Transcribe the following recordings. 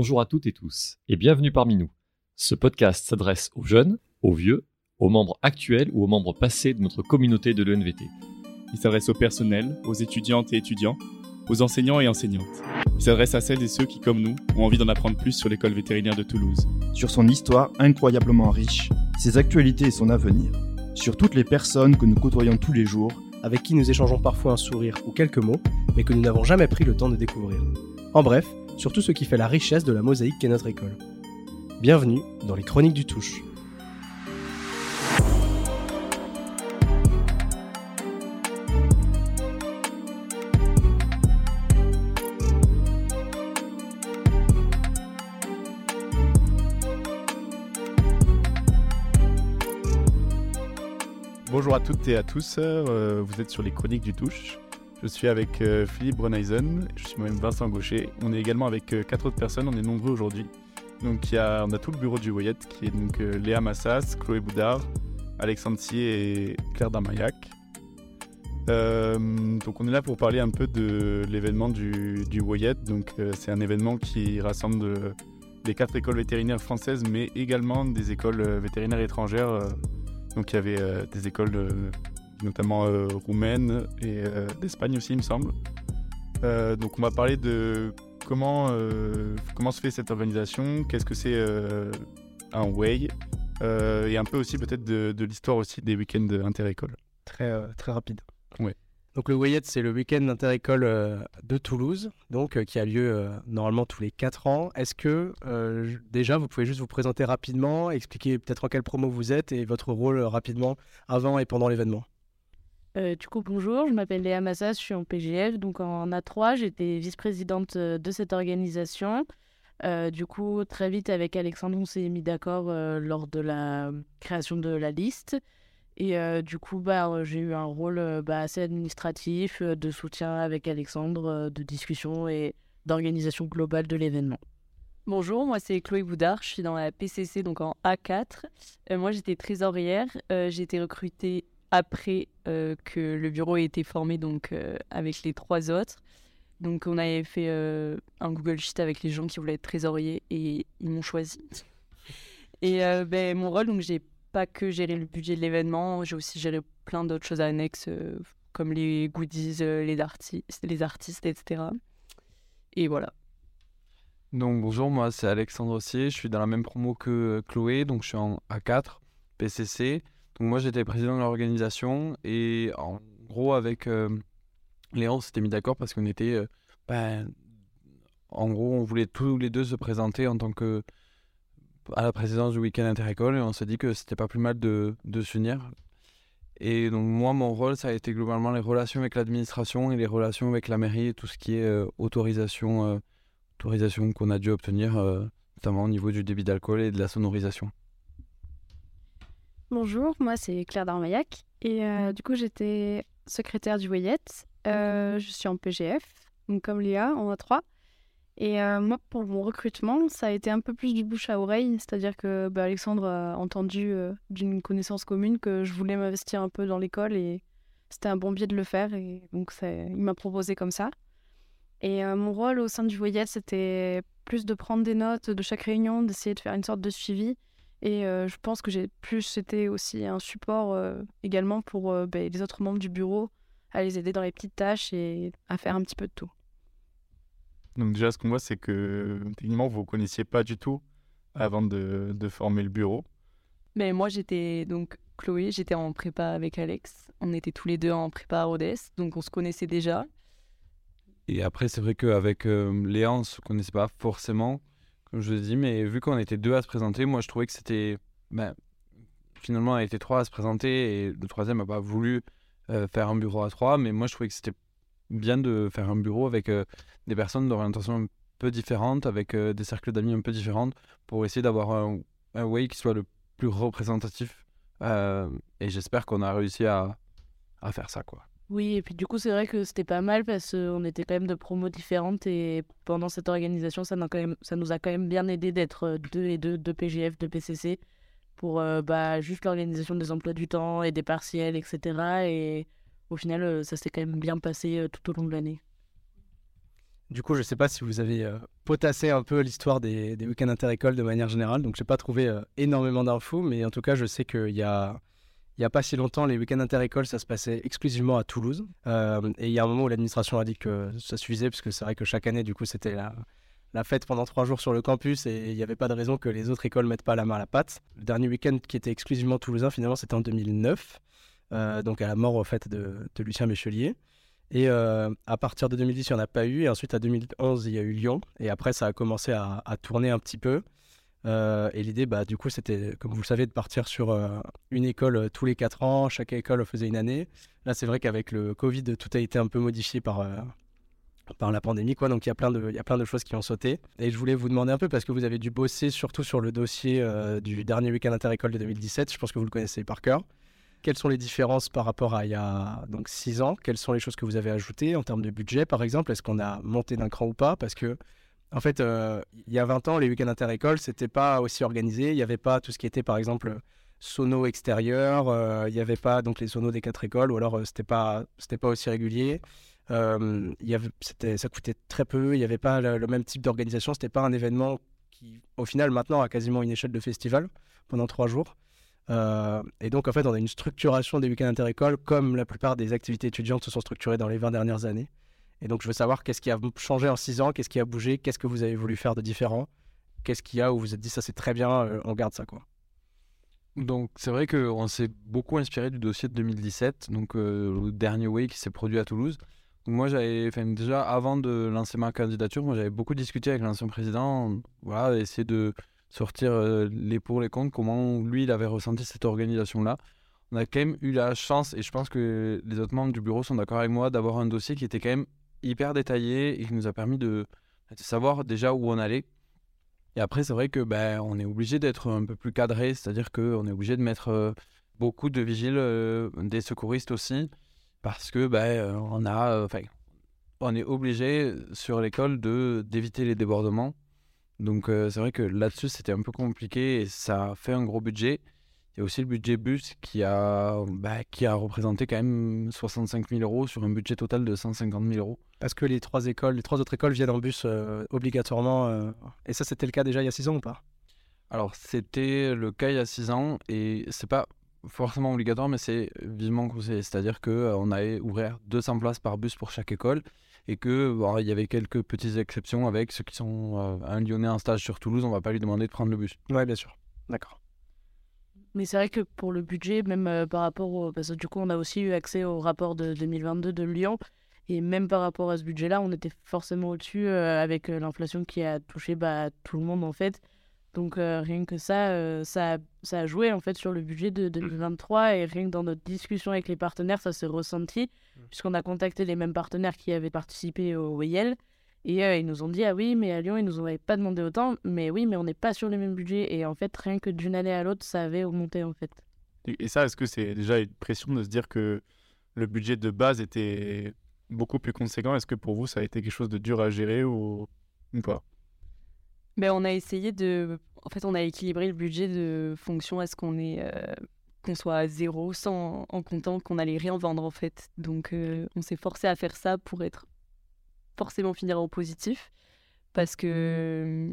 Bonjour à toutes et tous et bienvenue parmi nous. Ce podcast s'adresse aux jeunes, aux vieux, aux membres actuels ou aux membres passés de notre communauté de l'ENVT. Il s'adresse au personnel, aux étudiantes et étudiants, aux enseignants et enseignantes. Il s'adresse à celles et ceux qui, comme nous, ont envie d'en apprendre plus sur l'école vétérinaire de Toulouse. Sur son histoire incroyablement riche, ses actualités et son avenir. Sur toutes les personnes que nous côtoyons tous les jours, avec qui nous échangeons parfois un sourire ou quelques mots, mais que nous n'avons jamais pris le temps de découvrir. En bref, sur tout ce qui fait la richesse de la mosaïque qu'est notre école. Bienvenue dans les Chroniques du Touche. Bonjour à toutes et à tous, euh, vous êtes sur les Chroniques du Touche. Je suis avec euh, Philippe Breneisen, je suis moi-même Vincent Gaucher. On est également avec euh, quatre autres personnes, on est nombreux aujourd'hui. Donc on a tout le bureau du Voyet qui est donc Léa Massas, Chloé Boudard, Alexandre Thier et Claire Darmaillac. donc on est là pour parler un peu de l'événement du, du Voyet. Donc c'est un événement qui rassemble les quatre écoles vétérinaires françaises, mais également des écoles vétérinaires étrangères donc il y avait euh, des écoles notamment euh, roumaines et euh, d'Espagne aussi, il me semble. donc on va parler de comment, comment se fait cette organisation, qu'est-ce que c'est un way, et un peu aussi peut-être de, de l'histoire aussi des week-ends inter-écoles. Très, très rapide. Ouais. Donc le Wayet, c'est le week-end d'inter-école euh, de Toulouse, donc euh, qui a lieu euh, normalement tous les 4 ans. Est-ce que déjà vous pouvez juste vous présenter rapidement, expliquer peut-être en quelle promo vous êtes et votre rôle rapidement avant et pendant l'événement? Du coup, bonjour, je m'appelle Léa Massas, je suis en PGF, donc en A3, j'étais vice-présidente de cette organisation. du coup, très vite avec Alexandre, on s'est mis d'accord lors de la création de la liste. Et euh, du coup, bah, euh, j'ai eu un rôle euh, bah, assez administratif, de soutien avec Alexandre, de discussion et d'organisation globale de l'événement. Bonjour, moi c'est Chloé Boudard, je suis dans la PCC, donc en A4. moi j'étais trésorière, j'ai été recrutée après que le bureau ait été formé donc, avec les trois autres. Donc on avait fait un Google Sheet avec les gens qui voulaient être trésoriers et ils m'ont choisi. Et ben, mon rôle, donc j'ai pas que gérer le budget de l'événement, j'ai aussi géré plein d'autres choses annexes, euh, comme les goodies, euh, les, artistes, les artistes, etc. Et voilà. Donc bonjour, moi c'est Alexandre Rossier, je suis dans la même promo que euh, Chloé, donc je suis en A4, PCC. Donc moi j'étais président de l'organisation et en gros avec Léon on s'était mis d'accord parce qu'on était... Ben, en gros on voulait tous les deux se présenter en tant que à la présidence du week-end interécole et on s'est dit que c'était pas plus mal de, de s'unir. Et donc moi, mon rôle, ça a été globalement les relations avec l'administration et les relations avec la mairie et tout ce qui est euh, autorisation, euh, autorisation qu'on a dû obtenir, euh, notamment au niveau du débit d'alcool et de la sonorisation. Bonjour, moi c'est Claire Darmaillac et du coup j'étais secrétaire du Voyet. je suis en PGF, donc comme Léa, on a trois. Et euh, moi, pour mon recrutement, ça a été un peu plus du bouche à oreille, c'est-à-dire que bah, Alexandre a entendu euh, d'une connaissance commune que je voulais m'investir un peu dans l'école et c'était un bon biais de le faire, et donc il m'a proposé comme ça. Et euh, mon rôle au sein du Voyet, c'était plus de prendre des notes de chaque réunion, d'essayer de faire une sorte de suivi. Et je pense que j'ai plus été aussi un support également pour bah, les autres membres du bureau à les aider dans les petites tâches et à faire un petit peu de tout. Donc déjà, ce qu'on voit, c'est que techniquement, vous ne connaissiez pas du tout avant de, de former le bureau. Mais moi, j'étais donc Chloé, j'étais en prépa avec Alex. On était tous les deux en prépa à donc on se connaissait déjà. Et après, c'est vrai qu'avec euh, Léa, on ne se connaissait pas forcément, comme je l'ai dit, mais vu qu'on était deux à se présenter, moi, je trouvais que c'était... Ben, finalement, on était trois à se présenter et le troisième n'a pas voulu euh, faire un bureau à trois, mais moi, je trouvais que c'était bien de faire un bureau avec euh, des personnes d'orientation un peu différentes, avec euh, des cercles d'amis un peu différents, pour essayer d'avoir un, way qui soit le plus représentatif. Et j'espère qu'on a réussi à, à, faire ça, quoi. Oui, et puis du coup, c'est vrai que c'était pas mal parce qu'on était quand même de promos différentes et pendant cette organisation, ça, nous a quand même bien aidé d'être deux et deux, deux PGF, deux PCC pour bah, juste l'organisation des emplois du temps et des partiels, etc. Et au final, euh, ça s'est quand même bien passé euh, tout au long de l'année. Du coup, je ne sais pas si vous avez euh, potassé un peu l'histoire des, des week-ends inter-écoles de manière générale. Donc, je n'ai pas trouvé euh, énormément d'infos, mais en tout cas, je sais qu'il y a, il y a pas si longtemps, les week-ends inter-écoles, ça se passait exclusivement à Toulouse. Euh, et il y a un moment où l'administration a dit que ça suffisait, parce que c'est vrai que chaque année, du coup, c'était la, fête pendant trois jours sur le campus et il n'y avait pas de raison que les autres écoles mettent pas la main à la pâte. Le dernier week-end qui était exclusivement toulousain, finalement, c'était en 2009, donc à la mort, au fait, de, de Lucien Méchelier. Et euh, à partir de 2010, il n'y en a pas eu. Et ensuite, à 2011, il y a eu Lyon. Et après, ça a commencé à, tourner un petit peu. Euh, et l'idée, bah, du coup, c'était, comme vous le savez, de partir sur euh, une école tous les 4 ans. Chaque école faisait une année. Là, c'est vrai qu'avec le Covid, tout a été un peu modifié par, par la pandémie. Quoi. Donc, il y, a plein de, choses qui ont sauté. Et je voulais vous demander un peu, parce que vous avez dû bosser surtout sur le dossier du dernier week-end inter-école de 2017. Je pense que vous le connaissez par cœur. Quelles sont les différences par rapport à il y a donc 6 ans? Quelles sont les choses que vous avez ajoutées en termes de budget, par exemple? Est-ce qu'on a monté d'un cran ou pas? Parce que, en fait, euh, il y a 20 ans, les week-ends inter-écoles, c'était pas aussi organisé. Il n'y avait pas tout ce qui était, par exemple, sono extérieur. Euh, il n'y avait pas donc les sonos des quatre écoles, ou alors euh, c'était pas c'était pas aussi régulier. ça coûtait très peu. Il n'y avait pas le, même type d'organisation. C'était pas un événement qui, au final, maintenant, a quasiment une échelle de festival pendant trois jours. Et donc, en fait, on a une structuration des week-ends inter-écoles comme la plupart des activités étudiantes se sont structurées dans les 20 dernières années. Et donc, je veux savoir qu'est-ce qui a changé en 6 ans, qu'est-ce qui a bougé, qu'est-ce que vous avez voulu faire de différent, qu'est-ce qu'il y a où vous vous êtes dit ça c'est très bien, euh, on garde ça quoi. Donc c'est vrai qu'on s'est beaucoup inspiré du dossier de 2017, donc euh, le dernier Way qui s'est produit à Toulouse. moi j'avais, déjà avant de lancer ma candidature, moi j'avais beaucoup discuté avec l'ancien président, voilà, essayer de sortir euh, les pour, les contre, comment lui, il avait ressenti cette organisation-là. On a quand même eu la chance, et je pense que les autres membres du bureau sont d'accord avec moi, d'avoir un dossier qui était quand même hyper détaillé et qui nous a permis de, savoir déjà où on allait. Et après, c'est vrai que ben, on est obligé d'être un peu plus cadré, c'est-à-dire qu'on est obligé de mettre euh, beaucoup de vigiles, euh, des secouristes aussi, parce que ben, on a, enfin, on est obligé sur l'école de d'éviter les débordements donc euh, c'est vrai que là-dessus c'était un peu compliqué et ça fait un gros budget. Il y a aussi le budget bus qui a, bah, qui a représenté quand même 65 000 euros sur un budget total de 150 000 euros. Parce que les trois écoles, les trois autres écoles viennent en bus euh, obligatoirement. Euh, et ça c'était le cas déjà il y a 6 ans ou pas? Alors c'était le cas il y a 6 ans et c'est pas forcément obligatoire mais c'est vivement conseillé. C'est-à-dire qu'on a ouvert 200 places par bus pour chaque école et que il y avait quelques petites exceptions avec ceux qui sont euh, un Lyonnais en stage sur Toulouse, on va pas lui demander de prendre le bus. Oui, bien sûr. D'accord. Mais c'est vrai que pour le budget, même euh, par rapport au... Parce que du coup, on a aussi eu accès au rapport de 2022 de Lyon. Et même par rapport à ce budget-là, on était forcément au-dessus euh, avec l'inflation qui a touché bah, tout le monde en fait. Donc rien que ça, ça, ça, a joué en fait sur le budget de 2023 et rien que dans notre discussion avec les partenaires, ça s'est ressenti puisqu'on a contacté les mêmes partenaires qui avaient participé au WEYEL. Et euh, ils nous ont dit, ah oui, mais à Lyon, ils nous avaient pas demandé autant. Mais oui, mais on n'est pas sur les mêmes budgets. Et en fait, rien que d'une année à l'autre, ça avait augmenté en fait. Et ça, est-ce que c'est déjà une pression de se dire que le budget de base était beaucoup plus conséquent? Est-ce que pour vous, ça a été quelque chose de dur à gérer ou, pas? Ben, On a essayé de... En fait, on a équilibré le budget de fonction à ce qu'on est... Euh, qu'on soit à zéro sans en comptant qu'on allait rien vendre en fait. Donc euh, on s'est forcé à faire ça pour être forcément finir au positif parce que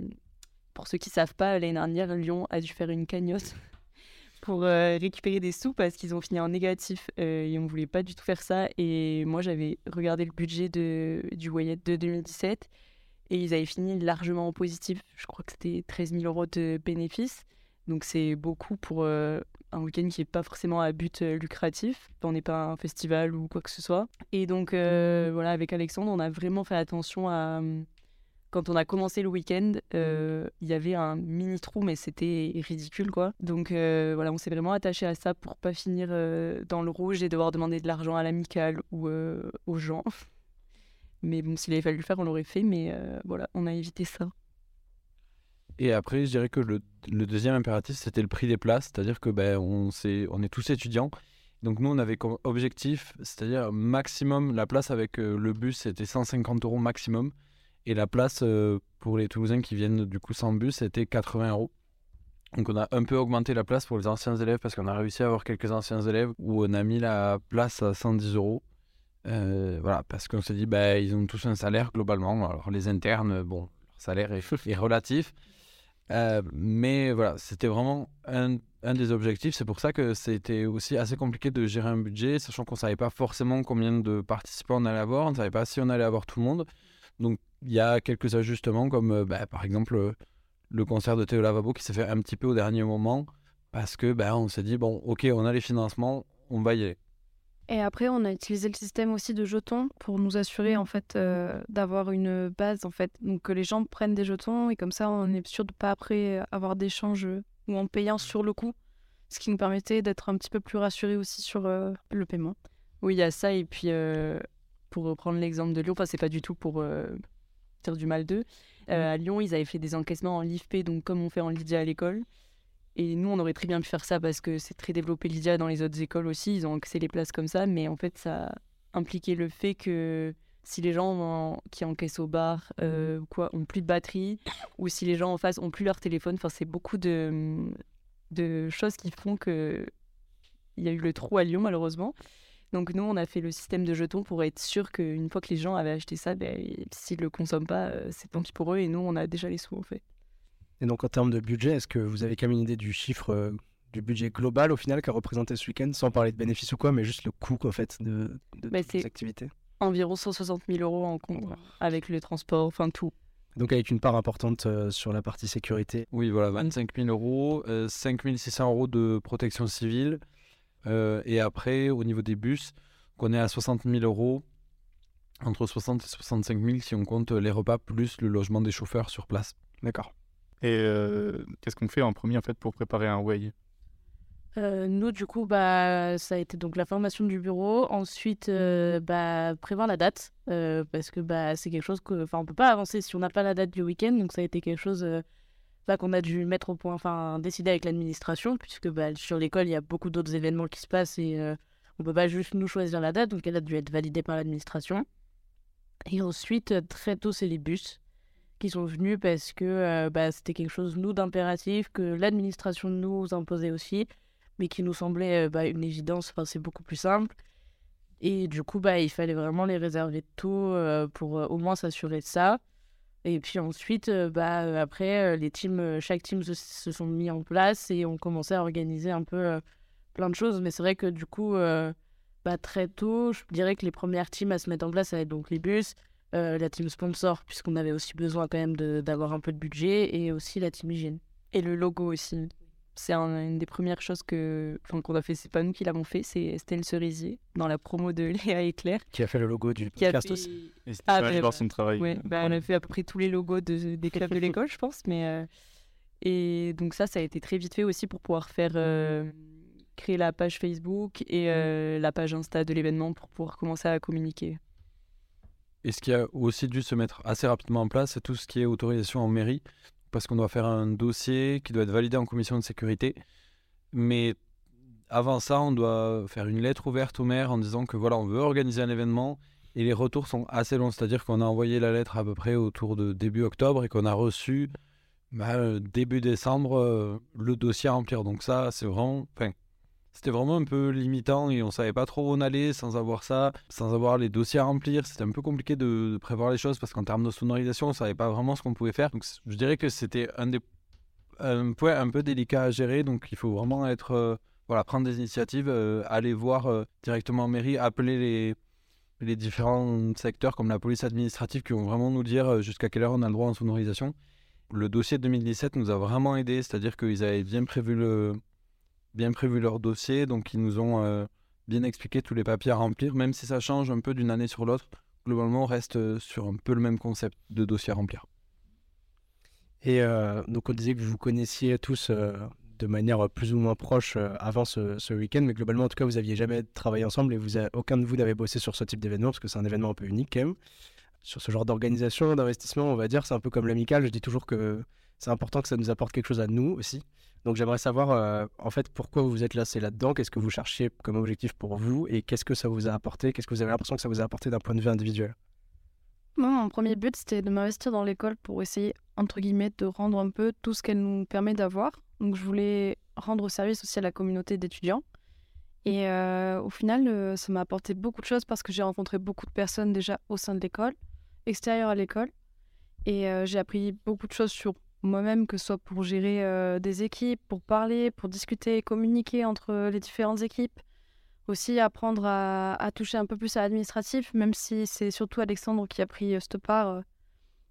pour ceux qui savent pas, l'année dernière Lyon a dû faire une cagnotte pour euh, récupérer des sous parce qu'ils ont fini en négatif euh, et on voulait pas du tout faire ça et moi j'avais regardé le budget de, du Wyatt de 2017 et ils avaient fini largement en positif. Je crois que c'était 13 000 euros de bénéfices. Donc c'est beaucoup pour un week-end qui n'est pas forcément à but euh, lucratif. On n'est pas un festival ou quoi que ce soit. Et donc, euh, voilà, avec Alexandre, on a vraiment fait attention à. Hum, quand on a commencé le week-end, euh, il y avait un mini trou, mais c'était ridicule, quoi. Donc voilà, on s'est vraiment attaché à ça pour pas finir dans le rouge et devoir demander de l'argent à l'amical ou aux gens. Mais bon, s'il avait fallu le faire, on l'aurait fait, mais voilà, on a évité ça. Et après, je dirais que le, deuxième impératif, c'était le prix des places, c'est-à-dire que ben, on, est, on est tous étudiants. Donc nous, on avait comme objectif, c'est-à-dire maximum, la place avec euh, le bus, c'était 150 euros maximum. Et la place euh, pour les Toulousains qui viennent du coup sans bus, c'était 80 euros. Donc on a un peu augmenté la place pour les anciens élèves parce qu'on a réussi à avoir quelques anciens élèves où on a mis la place à 110 euros. Euh, voilà, parce qu'on se dit, bah, ils ont tous un salaire globalement. Alors les internes, bon, leur salaire est, est relatif. Euh, mais voilà, c'était vraiment un, des objectifs. C'est pour ça que c'était aussi assez compliqué de gérer un budget, sachant qu'on ne savait pas forcément combien de participants on allait avoir, on ne savait pas si on allait avoir tout le monde. Donc il y a quelques ajustements, comme bah, par exemple le concert de Théo Lavabo qui s'est fait un petit peu au dernier moment, parce que bah, on s'est dit, bon, ok, on a les financements, on va y aller. Et après, on a utilisé le système aussi de jetons pour nous assurer en fait euh, d'avoir une base en fait, donc que les gens prennent des jetons et comme ça, on est sûr de pas après avoir d'échanges ou en payant sur le coup, ce qui nous permettait d'être un petit peu plus rassurés aussi sur euh, le paiement. Oui, il y a ça et puis euh, pour reprendre l'exemple de Lyon, enfin c'est pas du tout pour dire du mal d'eux. à Lyon, ils avaient fait des encaissements en LIFP, donc comme on fait en Lydia à l'école. Et nous, on aurait très bien pu faire ça parce que c'est très développé Lydia dans les autres écoles aussi. Ils ont accès les places comme ça. Mais en fait, ça impliquait le fait que si les gens qui encaissent au bar euh, quoi, ont plus de batterie, ou si les gens en face ont plus leur téléphone, enfin, c'est beaucoup de, de choses qui font que il y a eu le trou à Lyon, malheureusement. Donc nous, on a fait le système de jetons pour être sûr qu'une fois que les gens avaient acheté ça, ben, s'ils ne le consomment pas, euh, c'est tant pis pour eux. Et nous, on a déjà les sous, en fait. Et donc en termes de budget, est-ce que vous avez quand même une idée du chiffre euh, du budget global au final qu'a représenté ce week-end, sans parler de bénéfices ou quoi, mais juste le coût en fait de, de bah, ces activités? Environ 160 000 euros en compte, avec le transport, enfin tout. Donc avec une part importante euh, sur la partie sécurité. Oui, voilà, 25 000 euros, 5 600 euros de protection civile. Euh, et après, au niveau des bus, on est à 60 000 euros, entre 60 et 65 000 si on compte les repas plus le logement des chauffeurs sur place. D'accord. Et euh, qu'est-ce qu'on fait en premier en fait pour préparer un way euh, nous, du coup, bah, ça a été donc la formation du bureau. Ensuite, euh, bah, prévoir la date, parce que bah, c'est quelque chose que, enfin, on peut pas avancer si on n'a pas la date du week-end. Donc, ça a été quelque chose bah, qu'on a dû mettre au point, enfin, décider avec l'administration, puisque bah, sur l'école, il y a beaucoup d'autres événements qui se passent et on peut pas juste nous choisir la date. Donc, elle a dû être validée par l'administration. Et ensuite, très tôt, c'est les bus qui sont venus parce que euh, bah, c'était quelque chose, nous, d'impératif, que l'administration nous imposait aussi, mais qui nous semblait euh, bah, une évidence. Enfin, c'est beaucoup plus simple. Et du coup, bah, il fallait vraiment les réserver tôt euh, pour au moins s'assurer de ça. Et puis ensuite, bah, après, les teams, chaque team se, sont mis en place et ont commencé à organiser un peu plein de choses. Mais c'est vrai que du coup, bah, très tôt, je dirais que les premières teams à se mettre en place, ça va être donc les bus, euh, la team sponsor, puisqu'on avait aussi besoin quand même d'avoir un peu de budget, et aussi la team hygiène. Et le logo aussi. C'est une des premières choses que qu'on a fait. C'est pas nous qui l'avons fait, c'est Estelle Cerisier dans la promo de Léa et Claire. Qui a fait le logo du podcast aussi. Ah, bah, son travail. Ouais, bah, on a fait à peu près tous les logos de, des clubs de l'école, je pense. Mais, euh, Et donc ça, ça a été très vite fait aussi pour pouvoir faire euh, créer la page Facebook et la page Insta de l'événement pour pouvoir commencer à communiquer. Et ce qui a aussi dû se mettre assez rapidement en place, c'est tout ce qui est autorisation en mairie, parce qu'on doit faire un dossier qui doit être validé en commission de sécurité. Mais avant ça, on doit faire une lettre ouverte au maire en disant que voilà, on veut organiser un événement. Et les retours sont assez longs, c'est-à-dire qu'on a envoyé la lettre à peu près autour de début octobre et qu'on a reçu bah, début décembre euh, le dossier à remplir. Donc ça, c'est vraiment, enfin, c'était vraiment un peu limitant et on savait pas trop où on allait sans avoir ça, sans avoir les dossiers à remplir. C'était un peu compliqué de, prévoir les choses parce qu'en termes de sonorisation, on savait pas vraiment ce qu'on pouvait faire. Donc je dirais que c'était un point un peu délicat à gérer. Donc il faut vraiment être euh, voilà prendre des initiatives, euh, aller voir euh, directement en mairie, appeler les les différents secteurs comme la police administrative qui vont vraiment nous dire jusqu'à quelle heure on a le droit en sonorisation. Le dossier de 2017 nous a vraiment aidé, c'est-à-dire qu'ils avaient bien prévu le, bien prévu leur dossier, donc ils nous ont euh, bien expliqué tous les papiers à remplir, même si ça change un peu d'une année sur l'autre. Globalement, on reste euh, sur un peu le même concept de dossier à remplir. Et euh, donc on disait que vous connaissiez tous de manière plus ou moins proche avant ce, week-end, mais globalement en tout cas vous aviez jamais travaillé ensemble et aucun de vous n'avait bossé sur ce type d'événement parce que c'est un événement un peu unique quand même. Sur ce genre d'organisation, d'investissement, on va dire, c'est un peu comme l'amical. Je dis toujours que c'est important que ça nous apporte quelque chose à nous aussi. Donc j'aimerais savoir euh, en fait pourquoi vous vous êtes lancé là-dedans, qu'est-ce que vous cherchiez comme objectif pour vous? Et qu'est-ce que ça vous a apporté, qu'est-ce que vous avez l'impression que ça vous a apporté d'un point de vue individuel? Moi, mon premier but, c'était de m'investir dans l'école pour essayer, entre guillemets, de rendre un peu tout ce qu'elle nous permet d'avoir. Donc je voulais rendre service aussi à la communauté d'étudiants. Et euh, au final, euh, ça m'a apporté beaucoup de choses parce que j'ai rencontré beaucoup de personnes déjà au sein de l'école, extérieures à l'école. Et j'ai appris beaucoup de choses sur moi-même, que ce soit pour gérer euh, des équipes, pour parler, pour discuter, communiquer entre les différentes équipes. Aussi apprendre à, à toucher un peu plus à l'administratif, même si c'est surtout Alexandre qui a pris euh, cette part. euh,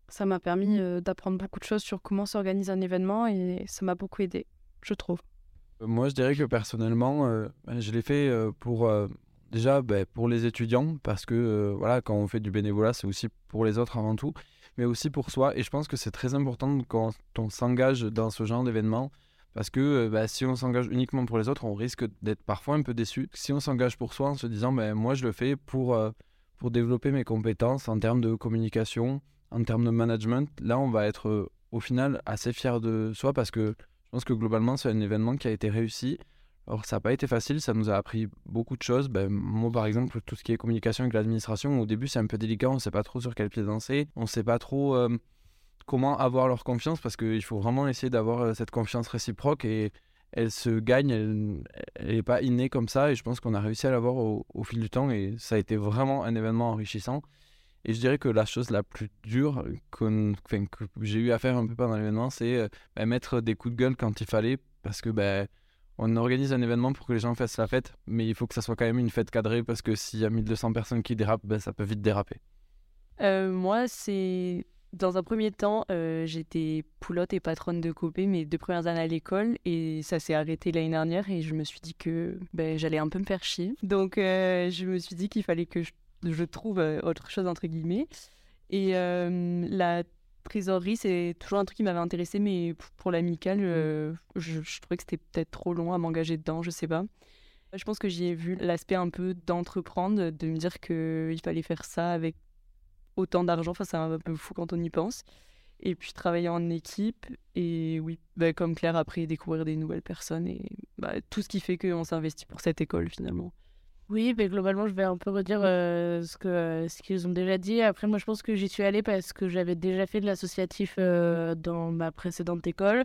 ça m'a permis euh, d'apprendre beaucoup de choses sur comment s'organise un événement et ça m'a beaucoup aidé, je trouve. Moi, je dirais que personnellement, ben, je l'ai fait pour déjà ben, pour les étudiants parce que euh, voilà, quand on fait du bénévolat, c'est aussi pour les autres avant tout, mais aussi pour soi. Et je pense que c'est très important quand on s'engage dans ce genre d'événement parce que euh, ben, si on s'engage uniquement pour les autres, on risque d'être parfois un peu déçu. Si on s'engage pour soi en se disant, ben, moi, je le fais pour euh, pour développer mes compétences en termes de communication, en termes de management, là, on va être euh, au final assez fier de soi parce que je pense que globalement, c'est un événement qui a été réussi. Alors, ça n'a pas été facile, ça nous a appris beaucoup de choses. Ben, moi, par exemple, tout ce qui est communication avec l'administration, au début, c'est un peu délicat, on ne sait pas trop sur quel pied danser, on ne sait pas trop euh, comment avoir leur confiance parce qu'il faut vraiment essayer d'avoir euh, cette confiance réciproque et elle se gagne, elle n'est pas innée comme ça et je pense qu'on a réussi à l'avoir au, fil du temps et ça a été vraiment un événement enrichissant. Et je dirais que la chose la plus dure que j'ai eu à faire un peu pendant l'événement, c'est euh, bah, mettre des coups de gueule quand il fallait, parce que bah, on organise un événement pour que les gens fassent la fête, mais il faut que ça soit quand même une fête cadrée, parce que s'il y a 1200 personnes qui dérapent, bah, ça peut vite déraper. Euh, moi, c'est. Dans un premier temps, euh, j'étais poulotte et patronne de copé mes deux premières années à l'école et ça s'est arrêté l'année dernière et je me suis dit que ben, j'allais un peu me faire chier. Donc euh, je me suis dit qu'il fallait que je, je trouve autre chose entre guillemets. Et la trésorerie, c'est toujours un truc qui m'avait intéressé, mais pour l'amicale, euh, je, je trouvais que c'était peut-être trop long à m'engager dedans, je sais pas. Je pense que j'y ai vu l'aspect un peu d'entreprendre, de me dire qu'il fallait faire ça avec autant d'argent. Enfin, c'est un peu fou quand on y pense. Et puis travailler en équipe. Et oui, bah, comme Claire, après découvrir des nouvelles personnes et bah, tout ce qui fait qu'on s'investit pour cette école finalement. Oui, mais globalement, je vais un peu redire euh, ce que ce qu'ils ont déjà dit. Après, moi, je pense que j'y suis allée parce que j'avais déjà fait de l'associatif euh, dans ma précédente école.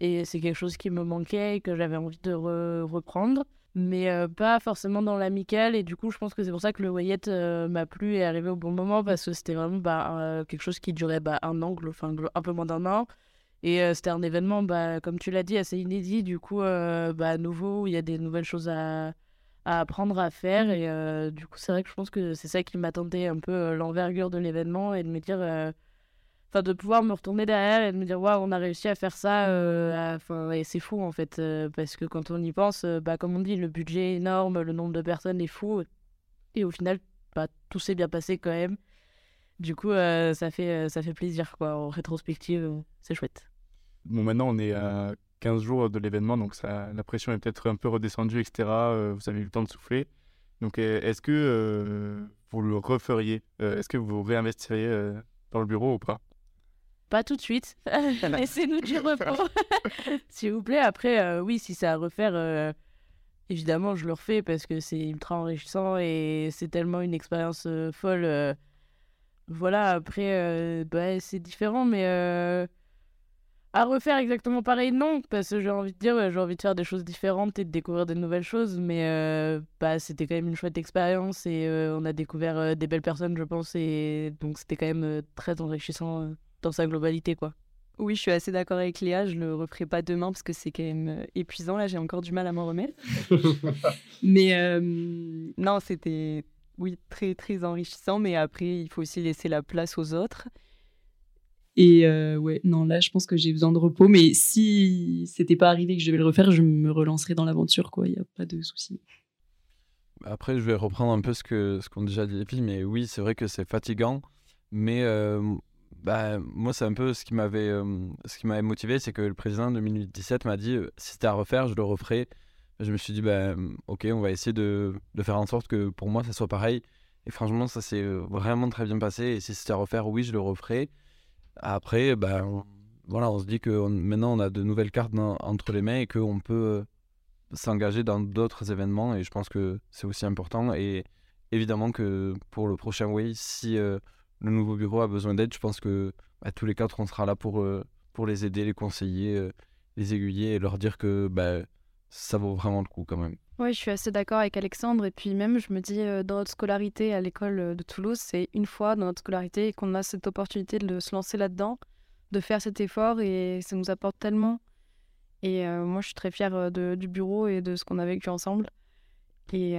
Et c'est quelque chose qui me manquait et que j'avais envie de re- reprendre. Mais euh, pas forcément dans l'amical. Et du coup, je pense que c'est pour ça que le Wayette euh, m'a plu et est arrivé au bon moment parce que c'était vraiment bah, euh, quelque chose qui durait bah, un an, enfin un peu moins d'un an. Et euh, c'était un événement, bah, comme tu l'as dit, assez inédit. Du coup, euh, bah, nouveau, où il y a des nouvelles choses à à apprendre à faire. Et euh, du coup, c'est vrai que je pense que c'est ça qui m'a tenté un peu euh, l'envergure de l'événement et de me dire. euh, Enfin, de pouvoir me retourner derrière et de me dire, waouh, on a réussi à faire ça. euh, à- Enfin, et c'est fou, en fait. euh, parce que quand on y pense, euh, bah, comme on dit, le budget est énorme, le nombre de personnes est fou. Et au final, bah, tout s'est bien passé quand même. Du coup, euh, ça, fait, euh, ça fait plaisir, quoi. En rétrospective, euh, c'est chouette. Bon, maintenant, on est à 15 jours de l'événement, donc ça, la pression est peut-être un peu redescendue, etc. Euh, vous avez eu le temps de souffler. Donc, euh, est-ce que euh, vous le referiez Euh, Est-ce que vous réinvestiriez euh, dans le bureau ou pas? Pas tout de suite. Laissez-nous du repos. S'il vous plaît. Après, euh, oui, si c'est à refaire, euh, évidemment, je le refais parce que c'est ultra enrichissant et c'est tellement une expérience euh, folle. euh. Voilà, après, euh, bah, c'est différent, mais euh, à refaire exactement pareil, non, parce que j'ai envie de dire, ouais, j'ai envie de faire des choses différentes et de découvrir de nouvelles choses, mais euh, bah, c'était quand même une chouette expérience et euh, on a découvert euh, des belles personnes, je pense, et donc c'était quand même euh, très enrichissant euh, dans sa globalité, quoi. Oui, je suis assez d'accord avec Léa, je le referai pas demain parce que c'est quand même épuisant. Là, j'ai encore du mal à m'en remettre. mais euh, non, c'était oui très très enrichissant. Mais après, il faut aussi laisser la place aux autres. Et euh, ouais, non, là, je pense que j'ai besoin de repos. Mais si c'était pas arrivé que je devais le refaire, je me relancerai dans l'aventure, quoi. Il n'y a pas de souci. Après, je vais reprendre un peu ce que ce qu'ont déjà dit mais oui, c'est vrai que c'est fatigant. Mais euh, bah, moi, c'est un peu ce qui m'avait euh, ce motivé, c'est que le président en 2017 m'a dit euh, si c'était à refaire, je le referai. Je me suis dit, bah, ok, on va essayer de, de faire en sorte que pour moi, ça soit pareil. Et franchement, ça s'est euh, vraiment très bien passé. Et si c'était à refaire, oui, je le referai. Après, bah, on- voilà, on se dit que maintenant, on a de nouvelles cartes entre les mains et qu'on peut euh, s'engager dans d'autres événements. Et je pense que c'est aussi important. Et évidemment que pour le prochain Way, si euh, le nouveau bureau a besoin d'aide, je pense que bah, tous les quatre, on sera là pour, euh, pour les aider, les conseiller, les aiguiller et leur dire que bah, ça vaut vraiment le coup quand même. Oui, je suis assez d'accord avec Alexandre. Et puis même, je me dis, euh, dans notre scolarité à l'école euh, de Toulouse, c'est une fois dans notre scolarité qu'on a cette opportunité de se lancer là-dedans, de faire cet effort et ça nous apporte tellement. Et euh, moi, je suis très fière du bureau et de ce qu'on a vécu ensemble. Et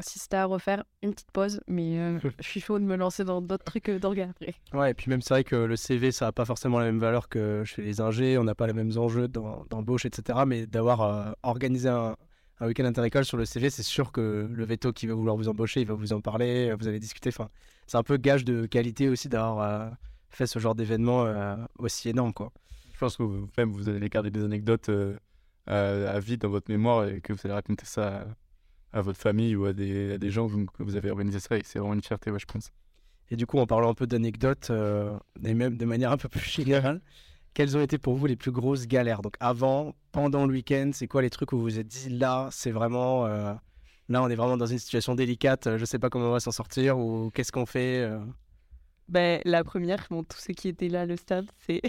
si c'était à refaire, une petite pause, mais je suis chaud de me lancer dans d'autres trucs d'organes après. Ouais, et puis même c'est vrai que le CV, ça n'a pas forcément la même valeur que chez les ingés, on n'a pas les mêmes enjeux d'embauche, etc. Mais d'avoir organisé un, un week-end interécole sur le CV, c'est sûr que le veto qui va vouloir vous embaucher, il va vous en parler, vous allez discuter. Enfin, c'est un peu gage de qualité aussi d'avoir euh, fait ce genre d'événement euh, aussi énorme, quoi. Je pense que vous, même, vous allez garder des anecdotes euh, à vie dans votre mémoire et que vous allez raconter ça à, votre famille ou à des, à des gens que vous avez organisé ça et c'est vraiment une fierté, ouais, je pense. Et du coup, en parlant un peu d'anecdotes, et même de manière un peu plus générale, quelles ont été pour vous les plus grosses galères? Donc avant, pendant le week-end, c'est quoi les trucs où vous vous êtes dit là, c'est vraiment euh, là, on est vraiment dans une situation délicate, je sais pas comment on va s'en sortir ou qu'est-ce qu'on fait euh? ben, la première, bon, tous ceux qui étaient là, le stade, c'est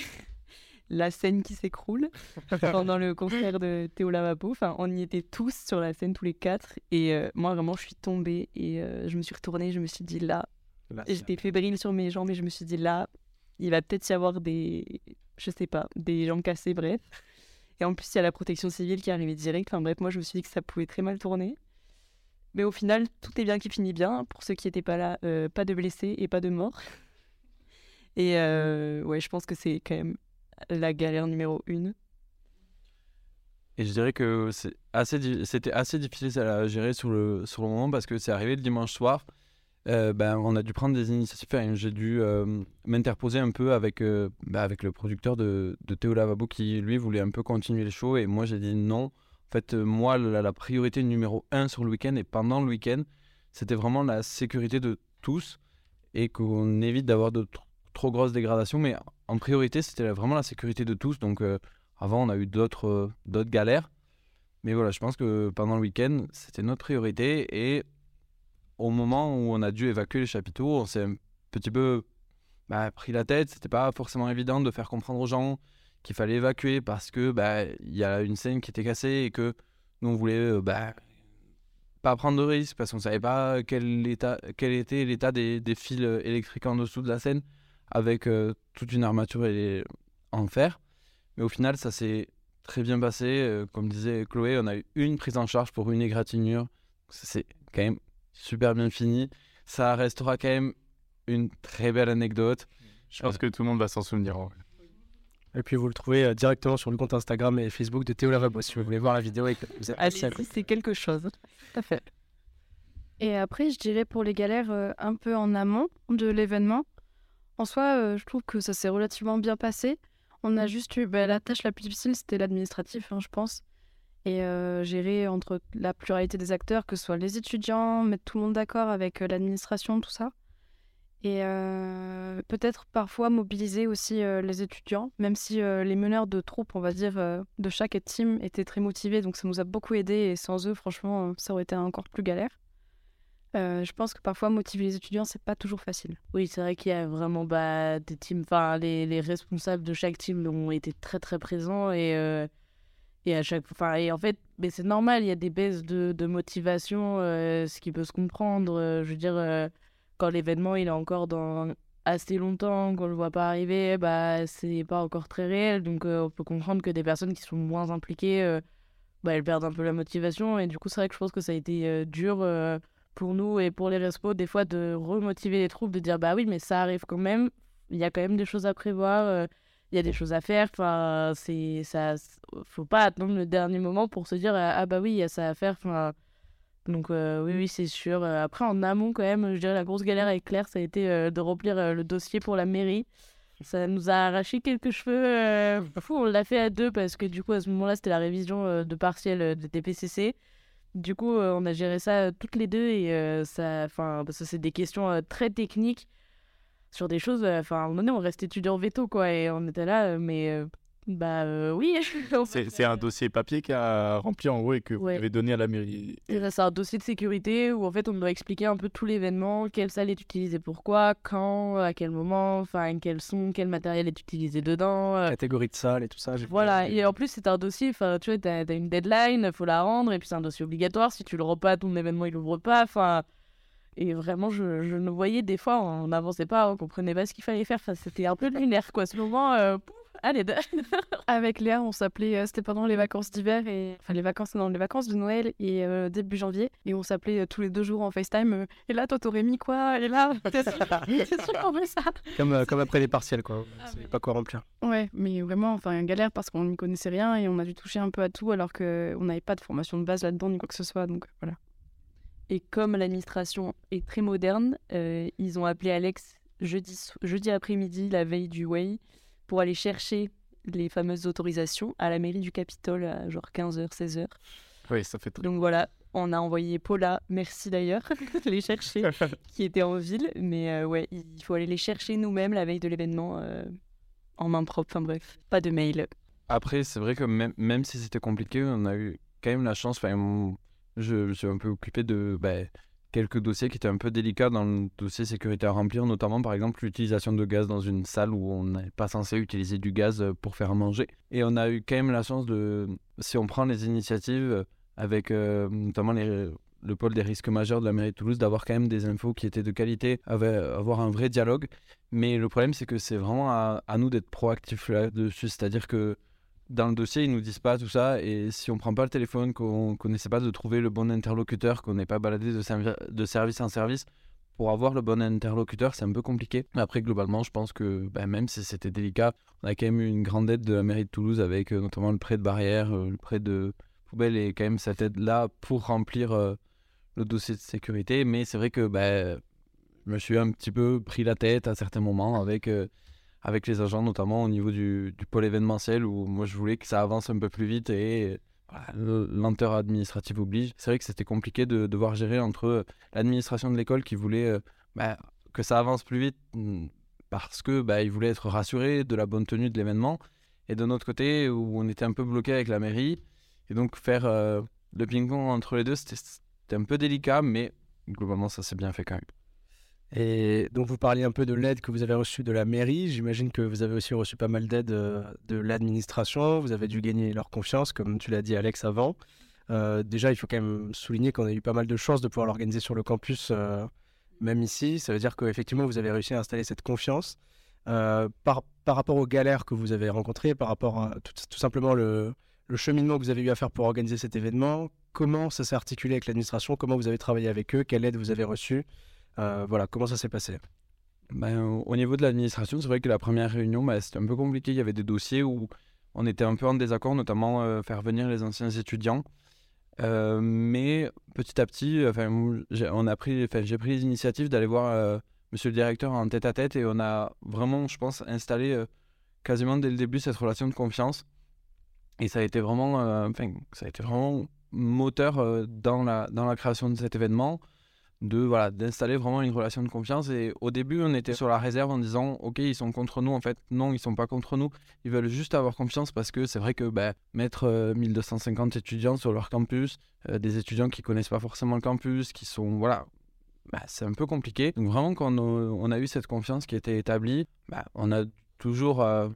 la scène qui s'écroule pendant le concert de Théo Lavabo. Enfin, on y était tous sur la scène, tous les quatre. Et euh, moi, vraiment, je suis tombée et je me suis retournée. Je me suis dit là, j'étais fébrile sur mes jambes et je me suis dit là, il va peut-être y avoir des, je sais pas, des jambes cassées, bref. Et en plus, il y a la protection civile qui est arrivée direct. Enfin bref, moi, je me suis dit que ça pouvait très mal tourner. Mais au final, tout est bien qui finit bien. Pour ceux qui n'étaient pas là, euh, pas de blessés et pas de morts. Et euh, ouais, je pense que c'est quand même la galère numéro une. Et je dirais que c'était assez, assez difficile à gérer sur le, sur le moment parce que c'est arrivé le dimanche soir. Euh, ben, on a dû prendre des initiatives. j'ai dû euh, m'interposer un peu avec, euh, ben, avec le producteur de, de, Théo Lavabo qui, lui, voulait un peu continuer les shows. Et moi, j'ai dit non. En fait, moi, la, priorité numéro un sur le week-end et pendant le week-end, c'était vraiment la sécurité de tous et qu'on évite d'avoir de trop grosses dégradations. Mais en priorité, c'était vraiment la sécurité de tous. Donc, avant, on a eu d'autres d'autres galères. Mais voilà, je pense que pendant le week-end, c'était notre priorité et au moment où on a dû évacuer les chapiteaux, on s'est un petit peu bah, pris la tête. C'était pas forcément évident de faire comprendre aux gens qu'il fallait évacuer parce que bah, il y a une scène qui était cassée et que nous on voulait euh, bah, pas prendre de risques parce qu'on savait pas quel, état, quel était l'état des, fils électriques en dessous de la scène avec euh, toute une armature en fer. Mais au final, ça s'est très bien passé. Euh, comme disait Chloé, on a eu une prise en charge pour une égratignure. C'est quand même super bien fini. Ça restera quand même une très belle anecdote. Je pense que tout le monde va s'en souvenir. Et puis vous le trouvez euh, directement sur le compte Instagram et Facebook de Théo Lavabo si vous voulez voir la vidéo. Et vous êtes c'est quelque chose. Tout à fait. Et après, je dirais pour les galères euh, un peu en amont de l'événement. En soi, euh, je trouve que ça s'est relativement bien passé. On a mm. juste eu bah, la tâche la plus difficile, c'était l'administratif, hein, je pense et euh, gérer entre la pluralité des acteurs, que ce soit les étudiants, mettre tout le monde d'accord avec euh, l'administration, tout ça. Et euh, peut-être parfois mobiliser aussi les étudiants, même si les meneurs de troupes, on va dire, de chaque team étaient très motivés, donc ça nous a beaucoup aidé et sans eux, franchement, ça aurait été encore plus galère. Je pense que parfois motiver les étudiants, c'est pas toujours facile. Oui, c'est vrai qu'il y a vraiment bah, des teams, enfin les, les, responsables de chaque team ont été très très présents et et à chaque enfin, et en fait, mais c'est normal, il y a des baisses de, de motivation, euh, ce qui peut se comprendre. Euh, je veux dire, euh, quand l'événement il est encore dans assez longtemps, qu'on le voit pas arriver, bah c'est pas encore très réel. Donc on peut comprendre que des personnes qui sont moins impliquées, bah, elles perdent un peu la motivation. Et du coup, c'est vrai que je pense que ça a été dur pour nous et pour les respos, des fois, de remotiver les troupes, de dire bah oui, mais ça arrive quand même. Il y a quand même des choses à prévoir il y a des choses à faire. Enfin, c'est ça, faut pas attendre le dernier moment pour se dire ah bah oui, il y a ça à faire. Enfin, donc euh, oui, oui, c'est sûr. Euh, après, en amont quand même, je dirais la grosse galère avec Claire, ça a été euh, de remplir le dossier pour la mairie. Ça nous a arraché quelques cheveux. Fou, on l'a fait à deux parce que du coup, à ce moment-là, c'était la révision de partiel de TPCC. Du coup, on a géré ça toutes les deux et ça, enfin, parce que c'est des questions très techniques sur des choses. Euh, enfin, moment donné, on reste étudiant veto, quoi, et on était là, euh, mais euh, Bah euh, oui. C'est c'est un euh, dossier papier qui a rempli en gros et que vous avez donné à la mairie. C'est un dossier de sécurité où en fait on doit expliquer un peu tout l'événement, quelle salle est utilisée pourquoi, quand, à quel moment, enfin quel son, quel matériel est utilisé dedans. euh, Catégorie de salle et tout ça. Voilà, et en plus c'est un dossier, enfin tu vois, t'as as une deadline, faut la rendre, et puis c'est un dossier obligatoire, si tu le rends pas, ton événement il ouvre pas, enfin... Et vraiment, je, je ne voyais des fois, on n'avançait pas, on comprenait pas ce qu'il fallait faire, enfin, c'était un peu lunaire quoi, ce moment, euh, pouf, allez, Avec Léa, on s'appelait, euh, c'était pendant les vacances d'hiver, et enfin les vacances, non, les vacances de Noël et euh, début janvier, et on s'appelait euh, tous les deux jours en FaceTime. euh, et là, toi, t'aurais mis quoi Et là, t'es sûr t'es sûr qu'on veut ça? Comme, euh, comme après les partiels, quoi. Ah, C'est mais- pas quoi remplir. Ouais, mais vraiment, enfin, galère parce qu'on n'y connaissait rien et on a dû toucher un peu à tout alors qu'on n'avait pas de formation de base là-dedans ni quoi que ce soit. Donc voilà. Et comme l'administration est très moderne, euh, ils ont appelé Alex jeudi, so- jeudi après-midi, la veille du Way, pour aller chercher les fameuses autorisations à la mairie du Capitole à genre 15h, 16h. Oui, ça fait très. Donc voilà, on a envoyé Paula, merci d'ailleurs, les chercher, qui était en ville. Mais euh, ouais, il faut aller les chercher nous-mêmes la veille de l'événement euh, en main propre. Enfin bref, pas de mail. Après, c'est vrai que même, même si c'était compliqué, on a eu quand même la chance. Enfin, je me suis un peu occupé de bah, quelques dossiers qui étaient un peu délicats dans le dossier sécurité à remplir, notamment par exemple l'utilisation de gaz dans une salle où on n'est pas censé utiliser du gaz euh, pour faire manger. Et on a eu quand même la chance de, si on prend les initiatives euh, avec euh, notamment le pôle des risques majeurs de la mairie de Toulouse, d'avoir quand même des infos qui étaient de qualité, avoir un vrai dialogue. Mais le problème, c'est que c'est vraiment à, à nous d'être proactifs là-dessus. C'est-à-dire que dans le dossier, ils nous disent pas tout ça. Et si on prend pas le téléphone, qu'on qu'on n'essaie pas de trouver le bon interlocuteur, qu'on n'est pas baladé de, servi- de service en service, pour avoir le bon interlocuteur, c'est un peu compliqué. Après, globalement, je pense que ben, même si c'était délicat, on a quand même eu une grande aide de la mairie de Toulouse avec euh, notamment le prêt de barrière, euh, le prêt de poubelle et quand même cette aide-là pour remplir euh, le dossier de sécurité. Mais c'est vrai que ben, je me suis un petit peu pris la tête à certains moments avec, avec les agents, notamment au niveau du, pôle événementiel, où moi je voulais que ça avance un peu plus vite et voilà, le- lenteur administrative oblige. C'est vrai que c'était compliqué de devoir gérer entre euh, l'administration de l'école qui voulait euh, bah, que ça avance plus vite mm, parce que bah, ils voulaient être rassurés de la bonne tenue de l'événement, et de notre côté où on était un peu bloqué avec la mairie, et donc faire euh, le ping-pong entre les deux, c'était un peu délicat, mais globalement ça s'est bien fait quand même. Et donc, vous parliez un peu de l'aide que vous avez reçue de la mairie. J'imagine que vous avez aussi reçu pas mal d'aide euh, de l'administration. Vous avez dû gagner leur confiance, comme tu l'as dit, Alex, avant. Euh, déjà, il faut quand même souligner qu'on a eu pas mal de chance de pouvoir l'organiser sur le campus, euh, même ici. Ça veut dire qu'effectivement, vous avez réussi à installer cette confiance. Par, par rapport aux galères que vous avez rencontrées, par rapport à tout, simplement le, le cheminement que vous avez eu à faire pour organiser cet événement, comment ça s'est articulé avec l'administration, comment vous avez travaillé avec eux, quelle aide vous avez reçue, voilà, comment ça s'est passé? Ben, au- au niveau de l'administration, c'est vrai que la première réunion, ben, c'était un peu compliqué. Il y avait des dossiers où on était un peu en désaccord, notamment euh, faire venir les anciens étudiants. Euh, mais petit à petit, enfin, on a pris, j'ai pris les initiatives d'aller voir euh, Monsieur le directeur en tête à tête et on a vraiment, je pense, installé euh, quasiment dès le début cette relation de confiance. Et ça a été vraiment, euh, enfin, ça a été vraiment moteur euh, dans la dans la création de cet événement de voilà d'installer vraiment une relation de confiance. Et au début on était sur la réserve en disant ok ils sont contre nous. En fait non ils sont pas contre nous. Ils veulent juste avoir confiance parce que c'est vrai que bah, mettre euh, 1250 étudiants sur leur campus euh, des étudiants qui connaissent pas forcément le campus qui sont voilà bah, c'est un peu compliqué. Donc vraiment quand on, a eu cette confiance qui était établie bah, on a toujours euh,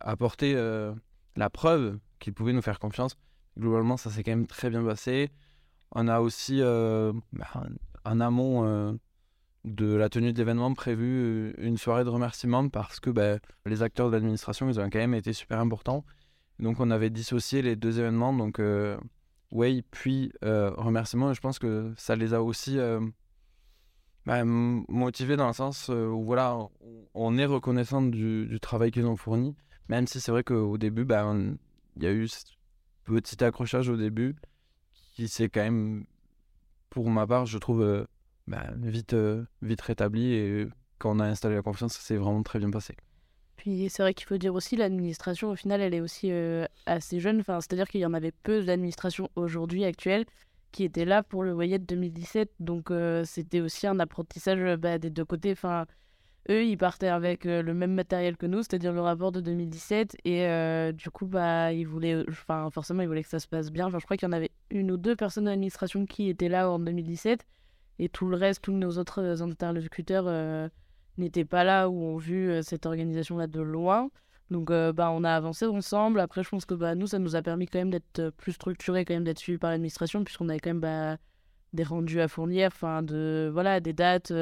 apporté euh, la preuve qu'ils pouvaient nous faire confiance. Globalement ça s'est quand même très bien passé on a aussi, euh, bah, en amont euh, de la tenue de l'événement, prévu euh, une soirée de remerciement parce que bah, les acteurs de l'administration, ils ont quand même été super importants. Donc on avait dissocié les deux événements, donc Way puis euh, remerciement. Et je pense que ça les a aussi bah, motivés dans le sens où voilà, on- est reconnaissant du, travail qu'ils ont fourni, même si c'est vrai qu'au début, il y a eu ce petit accrochage au début qui s'est quand même, pour ma part, je trouve, euh, bah, vite, euh, vite rétabli. Et quand on a installé la confiance, ça s'est vraiment très bien passé. Puis c'est vrai qu'il faut dire aussi, l'administration, au final, elle est aussi euh, assez jeune. Enfin, C'est-à-dire qu'il y en avait peu d'administration aujourd'hui, actuelle, qui étaient là pour le Wayet 2017. Donc euh, c'était aussi un apprentissage euh, bah, des deux côtés. Enfin, eux, ils partaient avec le même matériel que nous, c'est-à-dire le rapport de 2017. Et du coup, bah, ils voulaient, enfin, forcément, ils voulaient que ça se passe bien. Enfin, je crois qu'il y en avait une ou deux personnes de l'administration qui étaient là en 2017. Et tout le reste, tous nos autres interlocuteurs n'étaient pas là ou ont vu cette organisation-là de loin. Donc, bah, on a avancé ensemble. Après, je pense que bah, nous, ça nous a permis quand même d'être plus structuré, quand même d'être suivi par l'administration, puisqu'on avait quand même bah, des rendus à fournir, enfin, de, voilà, des dates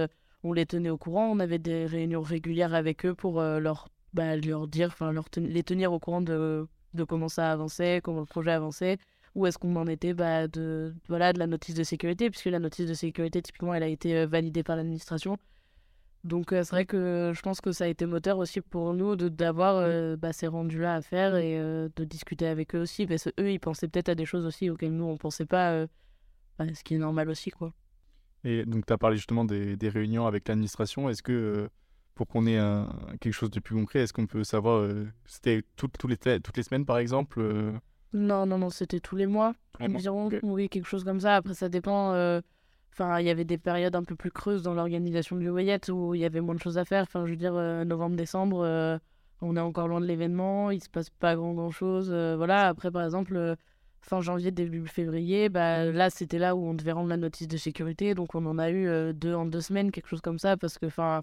on les tenait au courant. On avait des réunions régulières avec eux pour euh, leur, bah, leur dire, enfin leur les tenir au courant de, de comment ça avançait, comment le projet avançait, où est-ce qu'on en était bah, de, voilà, de la notice de sécurité, puisque la notice de sécurité, typiquement, elle a été euh, validée par l'administration. Donc euh, c'est vrai que je pense que ça a été moteur aussi pour nous d'avoir bah, ces rendus-là à faire et de discuter avec eux aussi, parce qu'eux, ils pensaient peut-être à des choses aussi auxquelles nous, on ne pensait pas, bah, ce qui est normal aussi, quoi. Et donc, tu as parlé justement des, des réunions avec l'administration. Est-ce que, euh, pour qu'on ait un, quelque chose de plus concret, est-ce qu'on peut savoir, euh, c'était tout, les, toutes les semaines par exemple euh? Non, non, non, c'était tous les mois environ. Oui, quelque chose comme ça. Après, ça dépend. Enfin, il y avait des périodes un peu plus creuses dans l'organisation du Wayette où il y avait moins de choses à faire. Enfin, je veux dire, novembre-décembre, on est encore loin de l'événement, il se passe pas grand-grand-chose. voilà, après, par exemple fin janvier, début février, bah, là, c'était là où on devait rendre la notice de sécurité. Donc, on en a eu euh, deux en deux semaines, quelque chose comme ça, parce que, enfin,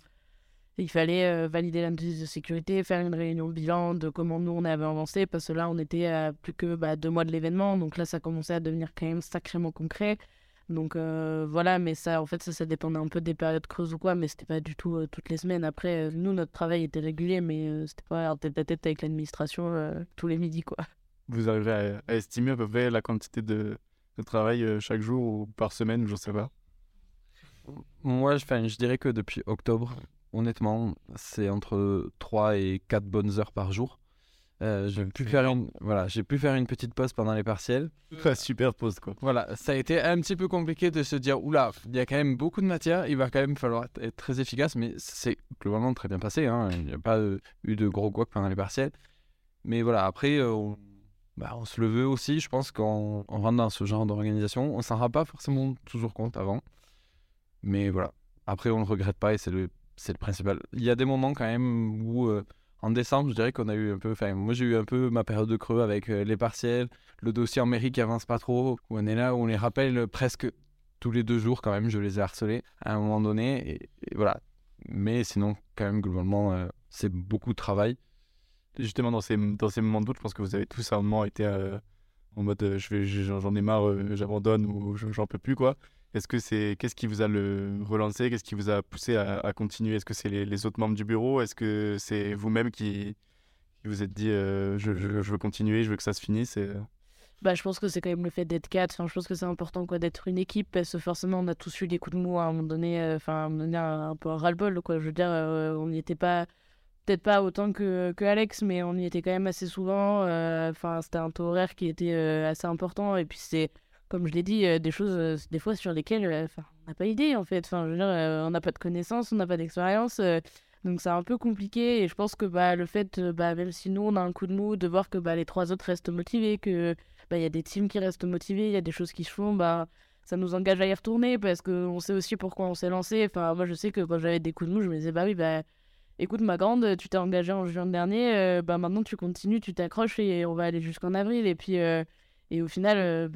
il fallait euh, valider la notice de sécurité, faire une réunion bilan de comment nous, on avait avancé, parce que là, on était à plus que bah, deux mois de l'événement. Donc là, ça commençait à devenir quand même sacrément concret. Donc euh, voilà, mais ça, en fait, ça, ça dépendait un peu des périodes creuses ou quoi, mais c'était pas du tout toutes les semaines. Après, nous, notre travail était régulier, mais c'était pas tête à tête avec l'administration tous les midis, quoi vous arriverez à, estimer à peu près la quantité de, travail euh, chaque jour ou par semaine, je ne sais pas. Moi, je, je dirais que depuis octobre, honnêtement, c'est entre 3 et 4 bonnes heures par jour. Euh, j'ai pu faire une voilà j'ai pu faire une petite pause pendant les partiels. Super pause quoi. Voilà ça a été un petit peu compliqué de se dire oula il y a quand même beaucoup de matière il va quand même falloir être très efficace mais c'est globalement très bien passé hein. il n'y a pas eu de gros guac pendant les partiels. Mais voilà après euh, on bah, on se le veut aussi. Je pense qu'en rentre dans ce genre d'organisation, on s'en rend pas forcément toujours compte avant. Mais voilà. Après, on ne regrette pas et c'est le, principal. Il y a des moments quand même où, euh, en décembre, je dirais qu'on a eu un peu. Moi, j'ai eu un peu ma période de creux avec euh, les partiels, le dossier en mairie qui avance pas trop, où on est là, où on les rappelle presque tous les deux jours quand même. Je les ai harcelés à un moment donné. Voilà. Mais sinon, quand même, globalement, euh, c'est beaucoup de travail justement dans ces, dans ces moments de doute, je pense que vous avez tous à un moment été euh, en mode euh, j'en ai marre, euh, j'abandonne ou j'en peux plus quoi. Est-ce que c'est qu'est-ce qui vous a relancé, qu'est-ce qui vous a poussé à, continuer? Est-ce que c'est les, autres membres du bureau? Est-ce que c'est vous-même qui, vous êtes dit je, je, veux continuer, je veux que ça se finisse Bah, je pense que c'est quand même le fait d'être quatre. Enfin, je pense que c'est important quoi d'être une équipe parce que forcément on a tous eu des coups de mou à un moment donné. Enfin, un, un, peu un ras-le-bol quoi. Je veux dire, on n'y était pas peut-être pas autant que, Alex, mais on y était quand même assez souvent. Euh, enfin, c'était un taux horaire qui était euh, assez important. Et puis, c'est, comme je l'ai dit, euh, des choses, des fois, sur lesquelles on n'a pas idée, en fait. Enfin, je veux dire, on n'a pas de connaissances, on n'a pas d'expérience. donc, c'est un peu compliqué. Et je pense que bah, le fait, bah, même si nous, on a un coup de mou, de voir que bah, les trois autres restent motivés, que bah, y a des teams qui restent motivés, il y a des choses qui se font, bah, ça nous engage à y retourner parce qu'on sait aussi pourquoi on s'est lancé. Enfin, moi, je sais que quand j'avais des coups de mou, je me disais, bah oui, bah écoute ma grande, tu t'es engagée en juin dernier, euh, bah maintenant tu continues, tu t'accroches et on va aller jusqu'en avril. Et puis, euh, et au final, euh,